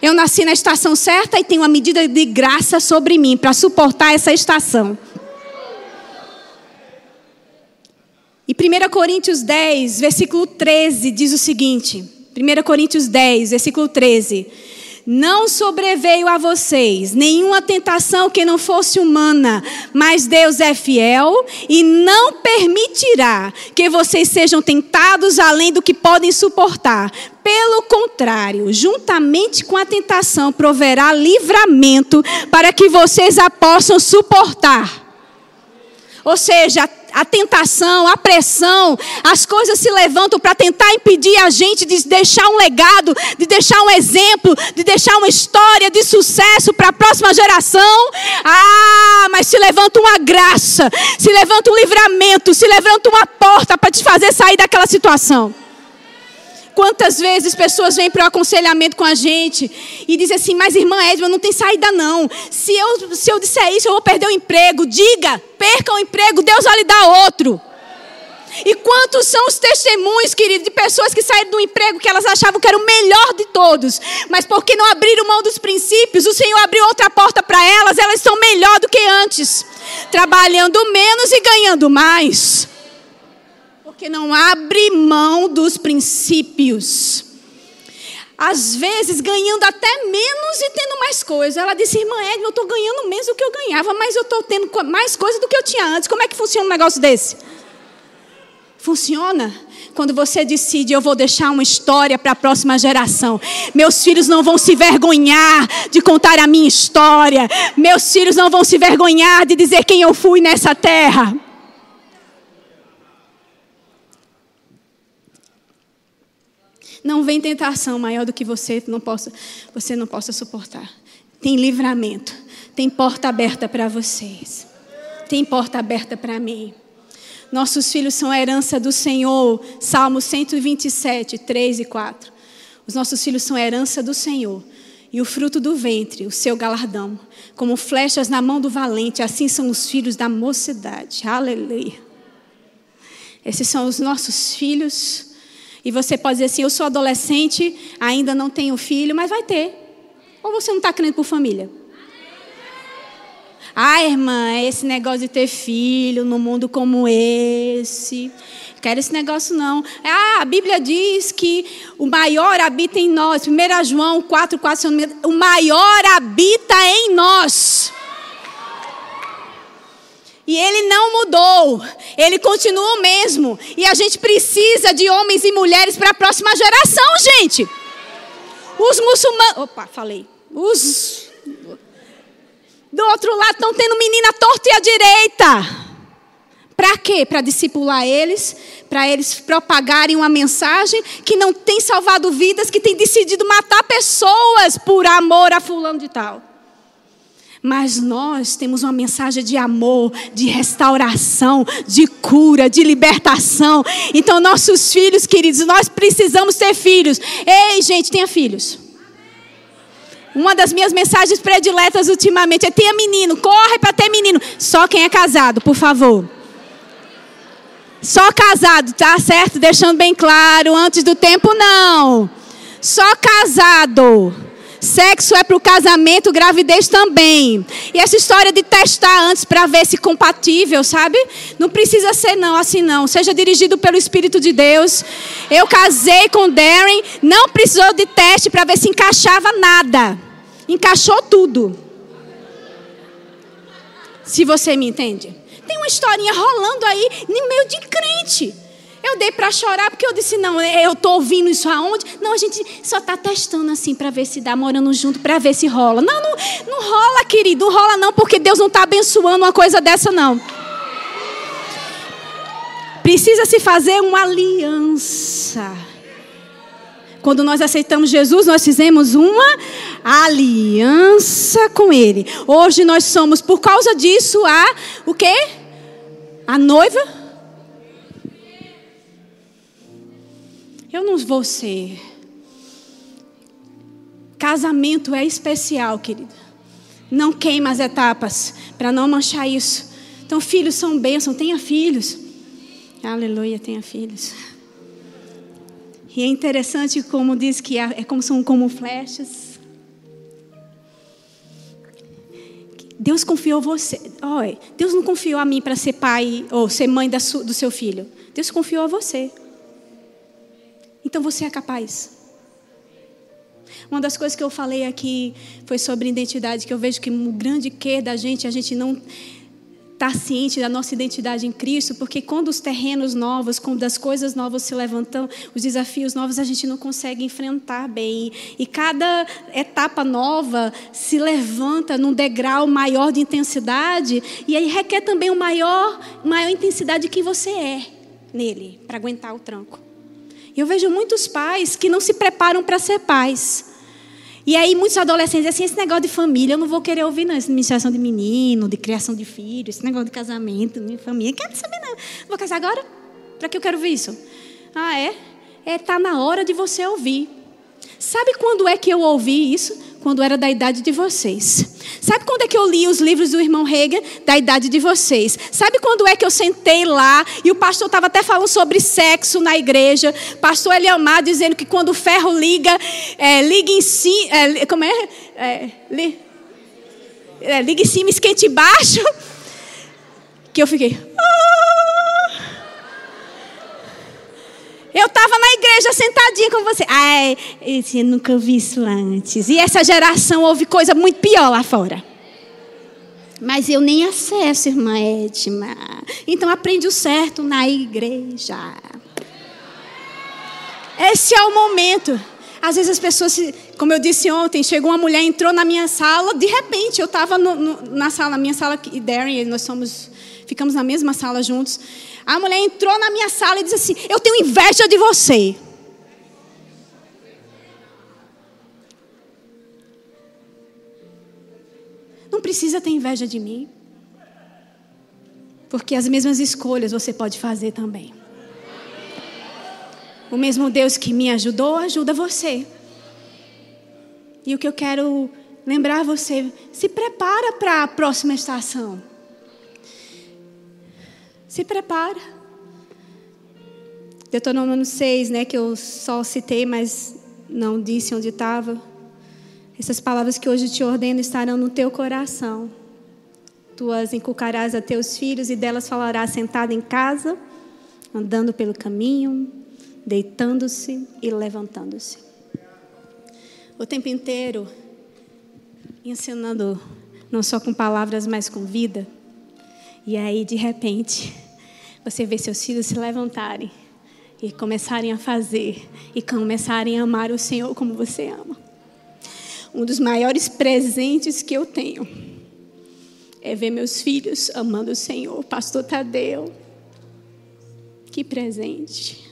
Eu nasci na estação certa e tenho uma medida de graça sobre mim para suportar essa estação. E 1 Coríntios 10, versículo 13, diz o seguinte: 1 Coríntios 10, versículo 13. Não sobreveio a vocês nenhuma tentação que não fosse humana, mas Deus é fiel e não permitirá que vocês sejam tentados além do que podem suportar. Pelo contrário, juntamente com a tentação, proverá livramento para que vocês a possam suportar. Ou seja, a tentação, a pressão, as coisas se levantam para tentar impedir a gente de deixar um legado, de deixar um exemplo, de deixar uma história de sucesso para a próxima geração. Ah, mas se levanta uma graça, se levanta um livramento, se levanta uma porta para te fazer sair daquela situação. Quantas vezes pessoas vêm para o aconselhamento com a gente e dizem assim: Mas irmã Edma, não tem saída não. Se eu, se eu disser isso, eu vou perder o emprego. Diga, perca o emprego, Deus vai lhe dar outro. E quantos são os testemunhos, querido, de pessoas que saíram do emprego que elas achavam que era o melhor de todos, mas porque não abriram mão dos princípios, o Senhor abriu outra porta para elas, elas são melhor do que antes, trabalhando menos e ganhando mais porque não abre mão dos princípios. Às vezes ganhando até menos e tendo mais coisas. Ela disse, irmã Edna, eu estou ganhando menos do que eu ganhava, mas eu estou tendo mais coisa do que eu tinha antes. Como é que funciona um negócio desse? Funciona quando você decide, eu vou deixar uma história para a próxima geração. Meus filhos não vão se vergonhar de contar a minha história. Meus filhos não vão se vergonhar de dizer quem eu fui nessa terra. Não vem tentação maior do que você não possa, você não possa suportar. Tem livramento, tem porta aberta para vocês. Tem porta aberta para mim. Nossos filhos são a herança do Senhor. Salmo 127, 3 e 4. Os nossos filhos são a herança do Senhor. E o fruto do ventre, o seu galardão. Como flechas na mão do valente, assim são os filhos da mocidade. Aleluia. Esses são os nossos filhos. E você pode dizer assim: eu sou adolescente, ainda não tenho filho, mas vai ter. Ou você não está crendo por família? Ah, irmã, é esse negócio de ter filho num mundo como esse. Quero esse negócio não. Ah, a Bíblia diz que o maior habita em nós. 1 João 4, 4, o maior habita em nós. E ele não mudou, ele continua o mesmo. E a gente precisa de homens e mulheres para a próxima geração, gente. Os muçulmanos. Opa, falei. Os do outro lado estão tendo menina torta e à direita. Para quê? Para discipular eles, para eles propagarem uma mensagem que não tem salvado vidas, que tem decidido matar pessoas por amor a fulano de tal. Mas nós temos uma mensagem de amor, de restauração, de cura, de libertação. Então, nossos filhos, queridos, nós precisamos ter filhos. Ei, gente, tenha filhos. Uma das minhas mensagens prediletas ultimamente é: tenha menino, corre para ter menino. Só quem é casado, por favor. Só casado, tá certo? Deixando bem claro, antes do tempo não. Só casado. Sexo é para o casamento, gravidez também. E essa história de testar antes para ver se compatível, sabe? Não precisa ser não, assim não. Seja dirigido pelo Espírito de Deus. Eu casei com Darren, não precisou de teste para ver se encaixava nada encaixou tudo. Se você me entende. Tem uma historinha rolando aí no meio de crente. Eu dei para chorar porque eu disse: não, eu estou ouvindo isso aonde? Não, a gente só está testando assim para ver se dá, morando junto, para ver se rola. Não, não, não rola, querido, não rola não, porque Deus não está abençoando uma coisa dessa, não. Precisa se fazer uma aliança. Quando nós aceitamos Jesus, nós fizemos uma aliança com Ele. Hoje nós somos, por causa disso, a o quê? A noiva? Eu não vou ser. Casamento é especial, querido. Não queima as etapas para não manchar isso. Então, filhos são bênçãos, tenha filhos. Aleluia, tenha filhos. E é interessante como diz que é como são como flechas. Deus confiou você. Oi, Deus não confiou a mim para ser pai ou ser mãe do seu filho. Deus confiou a você. Então você é capaz. Uma das coisas que eu falei aqui foi sobre identidade, que eu vejo que um grande que da gente, a gente não estar tá ciente da nossa identidade em Cristo, porque quando os terrenos novos, quando as coisas novas se levantam, os desafios novos a gente não consegue enfrentar bem. E cada etapa nova se levanta num degrau maior de intensidade, e aí requer também uma maior, maior intensidade de quem você é nele, para aguentar o tranco. Eu vejo muitos pais que não se preparam para ser pais. E aí muitos adolescentes dizem assim, esse negócio de família, eu não vou querer ouvir não, essa administração de menino, de criação de filhos, esse negócio de casamento, de família, quero saber não. Vou casar agora? Para que eu quero ouvir isso? Ah, é? É, tá na hora de você ouvir. Sabe quando é que eu ouvi isso? Quando era da idade de vocês. Sabe quando é que eu li os livros do irmão Hegel? Da idade de vocês. Sabe quando é que eu sentei lá e o pastor estava até falando sobre sexo na igreja? Pastor Eliamar dizendo que quando o ferro liga, é, liga em cima. É, como é? é, li, é liga em cima, esquente embaixo. Que eu fiquei. Eu estava na igreja sentadinha com você. Ai, eu nunca vi isso antes. E essa geração ouve coisa muito pior lá fora. Mas eu nem acesso, irmã Edma. Então aprende o certo na igreja. Esse é o momento. Às vezes as pessoas, como eu disse ontem, chegou uma mulher, entrou na minha sala, de repente eu estava na sala, minha sala, e Darren, nós somos, ficamos na mesma sala juntos. A mulher entrou na minha sala e disse assim: Eu tenho inveja de você. Não precisa ter inveja de mim. Porque as mesmas escolhas você pode fazer também. O mesmo Deus que me ajudou, ajuda você. E o que eu quero lembrar você, se prepara para a próxima estação. Se prepara. Deuteronômio 6, né, que eu só citei, mas não disse onde estava. Essas palavras que hoje te ordeno estarão no teu coração. Tu as inculcarás a teus filhos e delas falarás sentado em casa, andando pelo caminho, deitando-se e levantando-se. O tempo inteiro ensinando não só com palavras, mas com vida. E aí, de repente, você vê seus filhos se levantarem e começarem a fazer e começarem a amar o Senhor como você ama. Um dos maiores presentes que eu tenho é ver meus filhos amando o Senhor. Pastor Tadeu, que presente.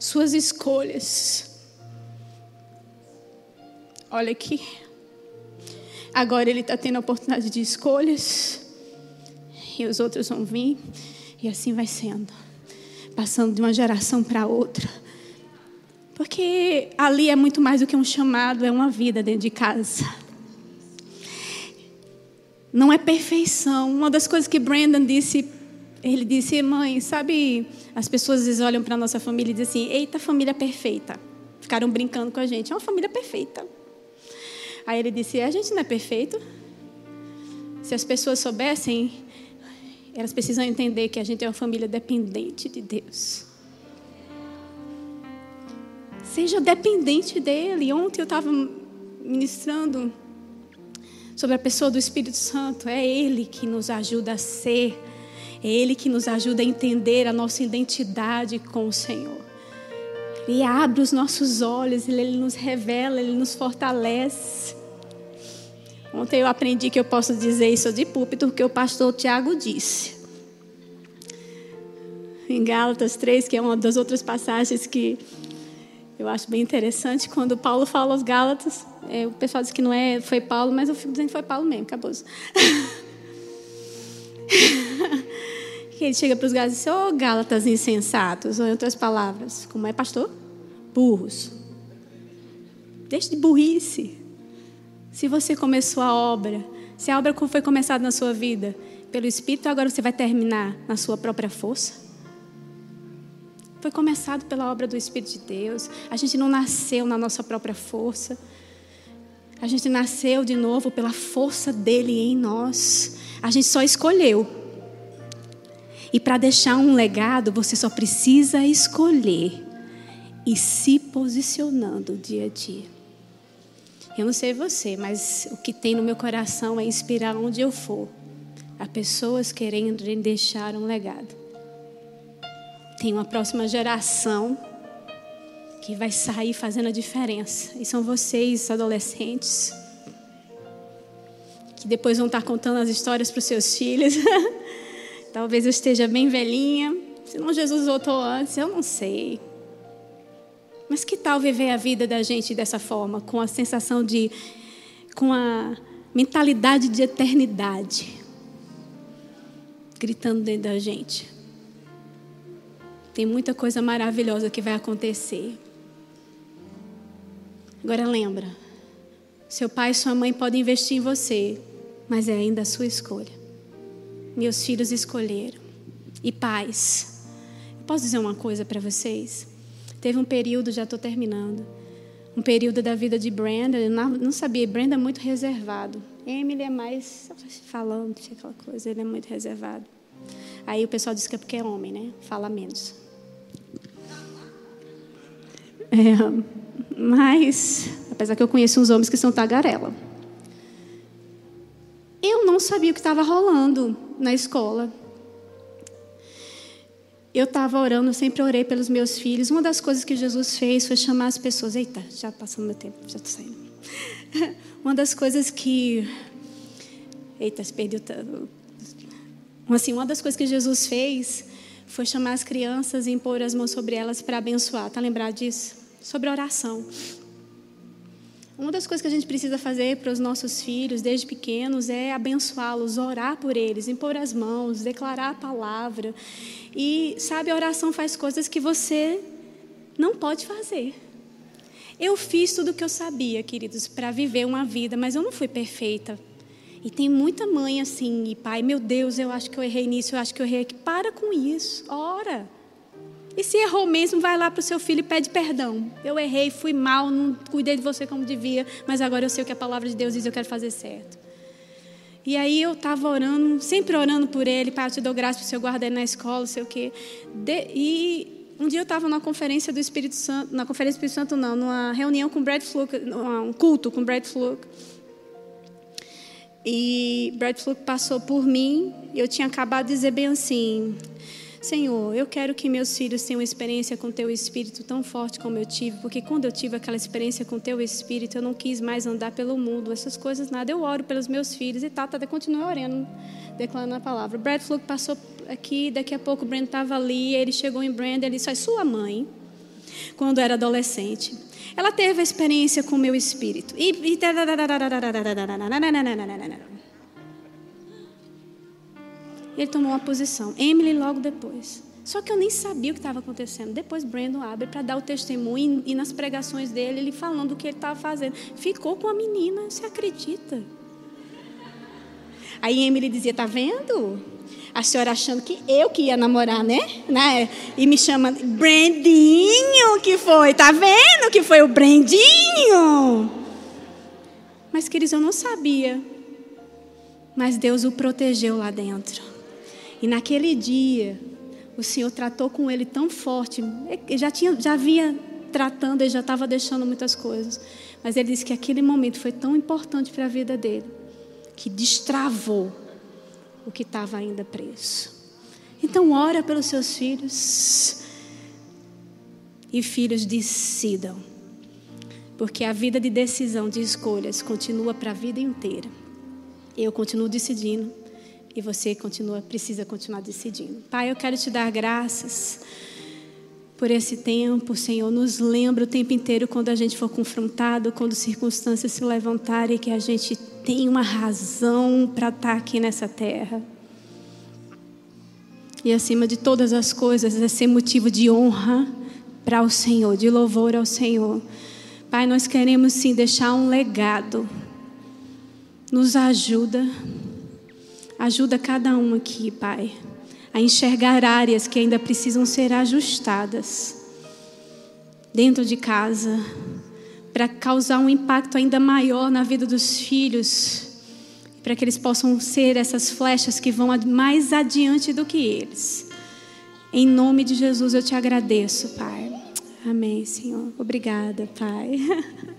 Suas escolhas. Olha aqui. Agora ele está tendo a oportunidade de escolhas. E os outros vão vir. E assim vai sendo. Passando de uma geração para outra. Porque ali é muito mais do que um chamado, é uma vida dentro de casa. Não é perfeição. Uma das coisas que Brandon disse, ele disse, mãe, sabe, as pessoas às vezes olham para a nossa família e dizem assim, eita, família perfeita. Ficaram brincando com a gente, é uma família perfeita. Aí ele disse: A gente não é perfeito. Se as pessoas soubessem, elas precisam entender que a gente é uma família dependente de Deus. Seja dependente dele. Ontem eu estava ministrando sobre a pessoa do Espírito Santo. É Ele que nos ajuda a ser, é Ele que nos ajuda a entender a nossa identidade com o Senhor. Ele abre os nossos olhos, Ele nos revela, Ele nos fortalece. Ontem eu aprendi que eu posso dizer isso de púlpito, porque o pastor Tiago disse. Em Gálatas 3, que é uma das outras passagens que eu acho bem interessante, quando Paulo fala aos Gálatas, é, o pessoal diz que não é, foi Paulo, mas eu fico dizendo que foi Paulo mesmo, acabou. que ele chega para os Gálatas e diz, ô oh, Gálatas insensatos, ou em outras palavras, como é pastor? Burros. Deixe de burrice. Se você começou a obra, se a obra foi começada na sua vida pelo Espírito, agora você vai terminar na sua própria força? Foi começado pela obra do Espírito de Deus. A gente não nasceu na nossa própria força. A gente nasceu de novo pela força dele em nós. A gente só escolheu. E para deixar um legado, você só precisa escolher e se posicionando dia a dia. Eu não sei você, mas o que tem no meu coração é inspirar onde eu for a pessoas querendo deixar um legado. Tem uma próxima geração que vai sair fazendo a diferença. E são vocês, adolescentes, que depois vão estar contando as histórias para os seus filhos. Talvez eu esteja bem velhinha. Senão Jesus voltou antes, eu não sei. Mas que tal viver a vida da gente dessa forma, com a sensação de. com a mentalidade de eternidade gritando dentro da gente? Tem muita coisa maravilhosa que vai acontecer. Agora lembra, seu pai e sua mãe podem investir em você, mas é ainda a sua escolha. Meus filhos escolheram. E pais, posso dizer uma coisa para vocês? Teve um período, já estou terminando, um período da vida de Brenda, eu não, sabia, Brenda é muito reservado. Emily é mais falando, aquela coisa, ele é muito reservado. Aí o pessoal diz que é porque é homem, né? Fala menos. É, mas, apesar que eu conheço uns homens que são tagarela. Eu não sabia o que estava rolando na escola eu estava orando, eu sempre orei pelos meus filhos. Uma das coisas que Jesus fez foi chamar as pessoas. Eita, já passou meu tempo, já estou saindo. Uma das coisas que. Eita, se perdeu. Assim, uma das coisas que Jesus fez foi chamar as crianças e impor as mãos sobre elas para abençoar. Está lembrado disso? Sobre oração. Uma das coisas que a gente precisa fazer para os nossos filhos, desde pequenos, é abençoá-los, orar por eles, impor as mãos, declarar a palavra. E, sabe, a oração faz coisas que você não pode fazer. Eu fiz tudo o que eu sabia, queridos, para viver uma vida, mas eu não fui perfeita. E tem muita mãe assim, e pai, meu Deus, eu acho que eu errei nisso, eu acho que eu errei aqui. Para com isso, ora. E se errou mesmo, vai lá para o seu filho e pede perdão. Eu errei, fui mal, não cuidei de você como devia, mas agora eu sei o que a palavra de Deus diz, eu quero fazer certo. E aí eu estava orando, sempre orando por ele, Pai, eu te dou graça por seu guardar na escola, sei o quê. De, e um dia eu estava numa conferência do Espírito Santo, na conferência do Espírito Santo não, numa reunião com Brad Fluke, um culto com Brad Fluke. E Brad Fluke passou por mim, e eu tinha acabado de dizer bem assim, Senhor, eu quero que meus filhos tenham uma experiência com Teu Espírito tão forte como eu tive, porque quando eu tive aquela experiência com Teu Espírito, eu não quis mais andar pelo mundo, essas coisas, nada. Eu oro pelos meus filhos e Tata continua orando, declarando a palavra. Brad Fluke passou aqui, daqui a pouco o Brand estava ali, ele chegou em Brand, ele disse: Sua mãe, quando era adolescente, ela teve a experiência com o meu espírito. E. Ele tomou uma posição. Emily logo depois. Só que eu nem sabia o que estava acontecendo. Depois Brandon abre para dar o testemunho e, nas pregações dele, ele falando o que ele estava fazendo. Ficou com a menina, você acredita? Aí Emily dizia: Tá vendo? A senhora achando que eu que ia namorar, né? né? E me chama Brandinho, que foi? Tá vendo que foi o Brandinho? Mas, queridos, eu não sabia. Mas Deus o protegeu lá dentro. E naquele dia, o Senhor tratou com ele tão forte. Ele já tinha, já vinha tratando, ele já estava deixando muitas coisas. Mas ele disse que aquele momento foi tão importante para a vida dele que destravou o que estava ainda preso. Então ora pelos seus filhos e filhos decidam, porque a vida de decisão, de escolhas continua para a vida inteira. Eu continuo decidindo e você continua, precisa continuar decidindo. Pai, eu quero te dar graças por esse tempo, Senhor. Nos lembra o tempo inteiro quando a gente for confrontado, quando circunstâncias se levantarem, que a gente tem uma razão para estar tá aqui nessa terra. E acima de todas as coisas, é ser motivo de honra para o Senhor, de louvor ao Senhor. Pai, nós queremos sim deixar um legado. Nos ajuda Ajuda cada um aqui, Pai, a enxergar áreas que ainda precisam ser ajustadas dentro de casa, para causar um impacto ainda maior na vida dos filhos, para que eles possam ser essas flechas que vão mais adiante do que eles. Em nome de Jesus eu te agradeço, Pai. Amém, Senhor. Obrigada, Pai.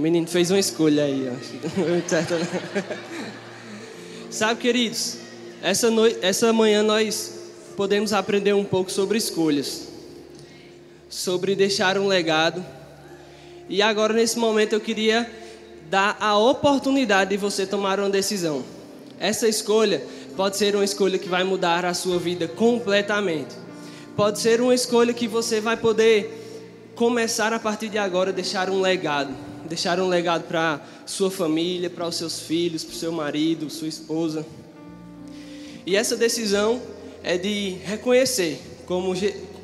menino fez uma escolha aí. Sabe, queridos, essa, noite, essa manhã nós podemos aprender um pouco sobre escolhas, sobre deixar um legado. E agora, nesse momento, eu queria dar a oportunidade de você tomar uma decisão. Essa escolha pode ser uma escolha que vai mudar a sua vida completamente. Pode ser uma escolha que você vai poder começar a partir de agora deixar um legado deixar um legado para sua família, para os seus filhos, para o seu marido, sua esposa. E essa decisão é de reconhecer como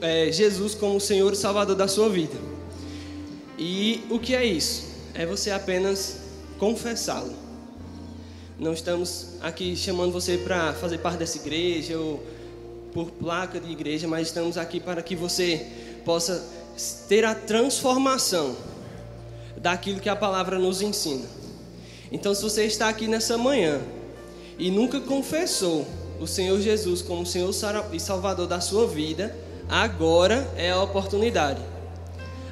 é, Jesus como o Senhor e Salvador da sua vida. E o que é isso? É você apenas confessá-lo. Não estamos aqui chamando você para fazer parte dessa igreja ou por placa de igreja, mas estamos aqui para que você possa ter a transformação daquilo que a palavra nos ensina. Então, se você está aqui nessa manhã e nunca confessou o Senhor Jesus como Senhor e Salvador da sua vida, agora é a oportunidade.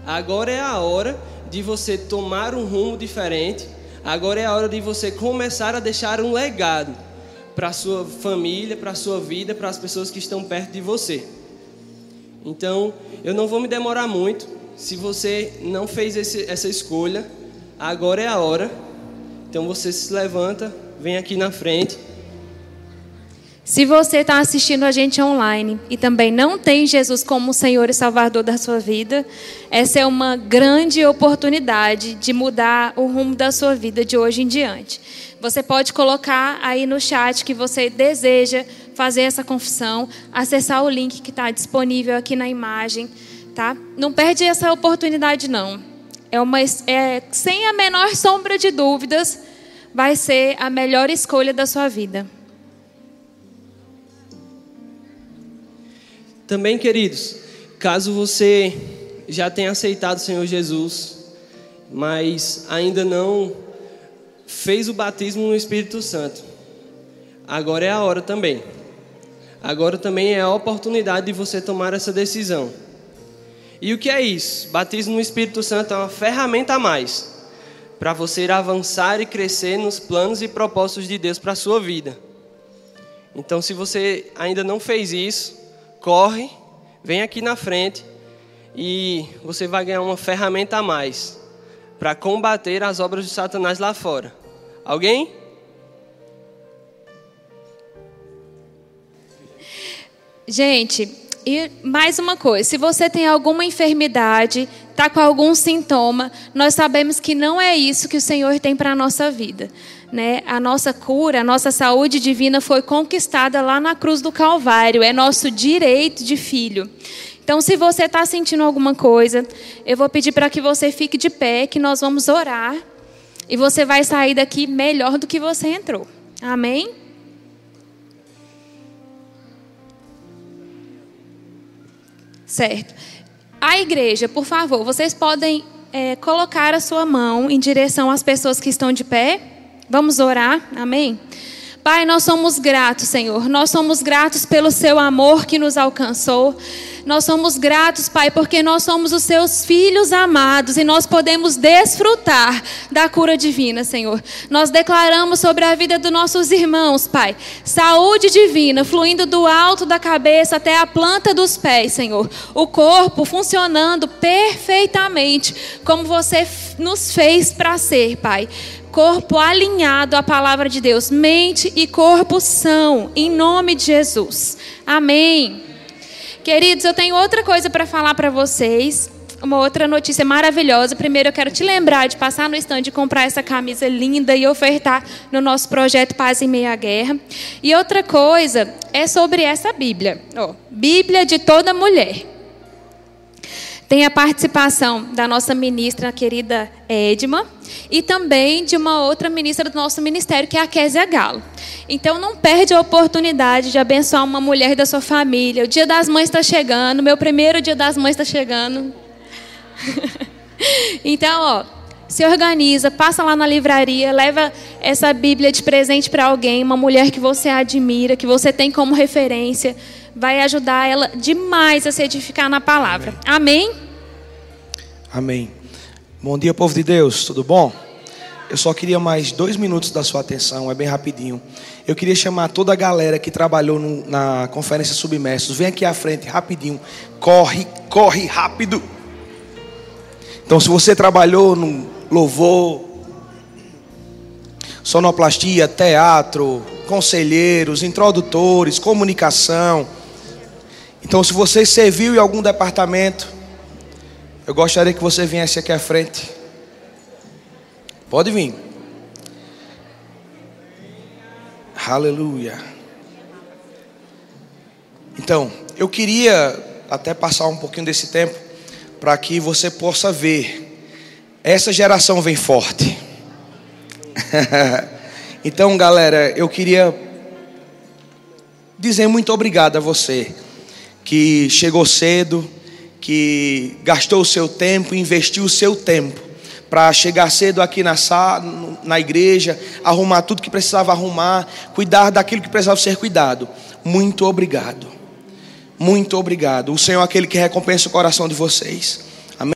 Agora é a hora de você tomar um rumo diferente. Agora é a hora de você começar a deixar um legado para sua família, para sua vida, para as pessoas que estão perto de você. Então, eu não vou me demorar muito. Se você não fez esse, essa escolha, agora é a hora. Então você se levanta, vem aqui na frente. Se você está assistindo a gente online e também não tem Jesus como Senhor e Salvador da sua vida, essa é uma grande oportunidade de mudar o rumo da sua vida de hoje em diante. Você pode colocar aí no chat que você deseja fazer essa confissão, acessar o link que está disponível aqui na imagem, tá? Não perde essa oportunidade não. É uma é, sem a menor sombra de dúvidas, vai ser a melhor escolha da sua vida. Também, queridos, caso você já tenha aceitado o Senhor Jesus, mas ainda não fez o batismo no Espírito Santo, agora é a hora também. Agora também é a oportunidade de você tomar essa decisão. E o que é isso? Batismo no Espírito Santo é uma ferramenta a mais para você avançar e crescer nos planos e propósitos de Deus para a sua vida. Então, se você ainda não fez isso, corre, vem aqui na frente e você vai ganhar uma ferramenta a mais para combater as obras de Satanás lá fora. Alguém? Gente, e mais uma coisa: se você tem alguma enfermidade, está com algum sintoma, nós sabemos que não é isso que o Senhor tem para a nossa vida né, a nossa cura, a nossa saúde divina foi conquistada lá na cruz do Calvário. É nosso direito de filho. Então, se você está sentindo alguma coisa, eu vou pedir para que você fique de pé, que nós vamos orar. E você vai sair daqui melhor do que você entrou. Amém? Certo. A igreja, por favor, vocês podem é, colocar a sua mão em direção às pessoas que estão de pé. Vamos orar, amém? Pai, nós somos gratos, Senhor. Nós somos gratos pelo seu amor que nos alcançou. Nós somos gratos, Pai, porque nós somos os seus filhos amados e nós podemos desfrutar da cura divina, Senhor. Nós declaramos sobre a vida dos nossos irmãos, Pai, saúde divina fluindo do alto da cabeça até a planta dos pés, Senhor. O corpo funcionando perfeitamente como você nos fez para ser, Pai corpo alinhado à palavra de Deus. Mente e corpo são, em nome de Jesus. Amém. Queridos, eu tenho outra coisa para falar para vocês. Uma outra notícia maravilhosa. Primeiro, eu quero te lembrar de passar no stand e comprar essa camisa linda e ofertar no nosso projeto Paz em Meia Guerra. E outra coisa é sobre essa Bíblia. Oh, Bíblia de toda mulher. Tem a participação da nossa ministra, querida Edma, e também de uma outra ministra do nosso ministério, que é a Késia Galo. Então não perde a oportunidade de abençoar uma mulher da sua família. O dia das mães está chegando, meu primeiro dia das mães está chegando. então, ó, se organiza, passa lá na livraria, leva essa Bíblia de presente para alguém, uma mulher que você admira, que você tem como referência vai ajudar ela demais a se edificar na palavra. Amém? Amém. Bom dia, povo de Deus, tudo bom? Eu só queria mais dois minutos da sua atenção, é bem rapidinho. Eu queria chamar toda a galera que trabalhou no, na conferência Submersos. Vem aqui à frente, rapidinho. Corre, corre rápido. Então, se você trabalhou no louvor, sonoplastia, teatro, conselheiros, introdutores, comunicação, então, se você serviu em algum departamento, eu gostaria que você viesse aqui à frente. Pode vir. Aleluia. Então, eu queria até passar um pouquinho desse tempo para que você possa ver. Essa geração vem forte. então, galera, eu queria dizer muito obrigado a você que chegou cedo, que gastou o seu tempo, investiu o seu tempo para chegar cedo aqui na, sala, na igreja, arrumar tudo que precisava arrumar, cuidar daquilo que precisava ser cuidado. Muito obrigado. Muito obrigado. O Senhor é aquele que recompensa o coração de vocês.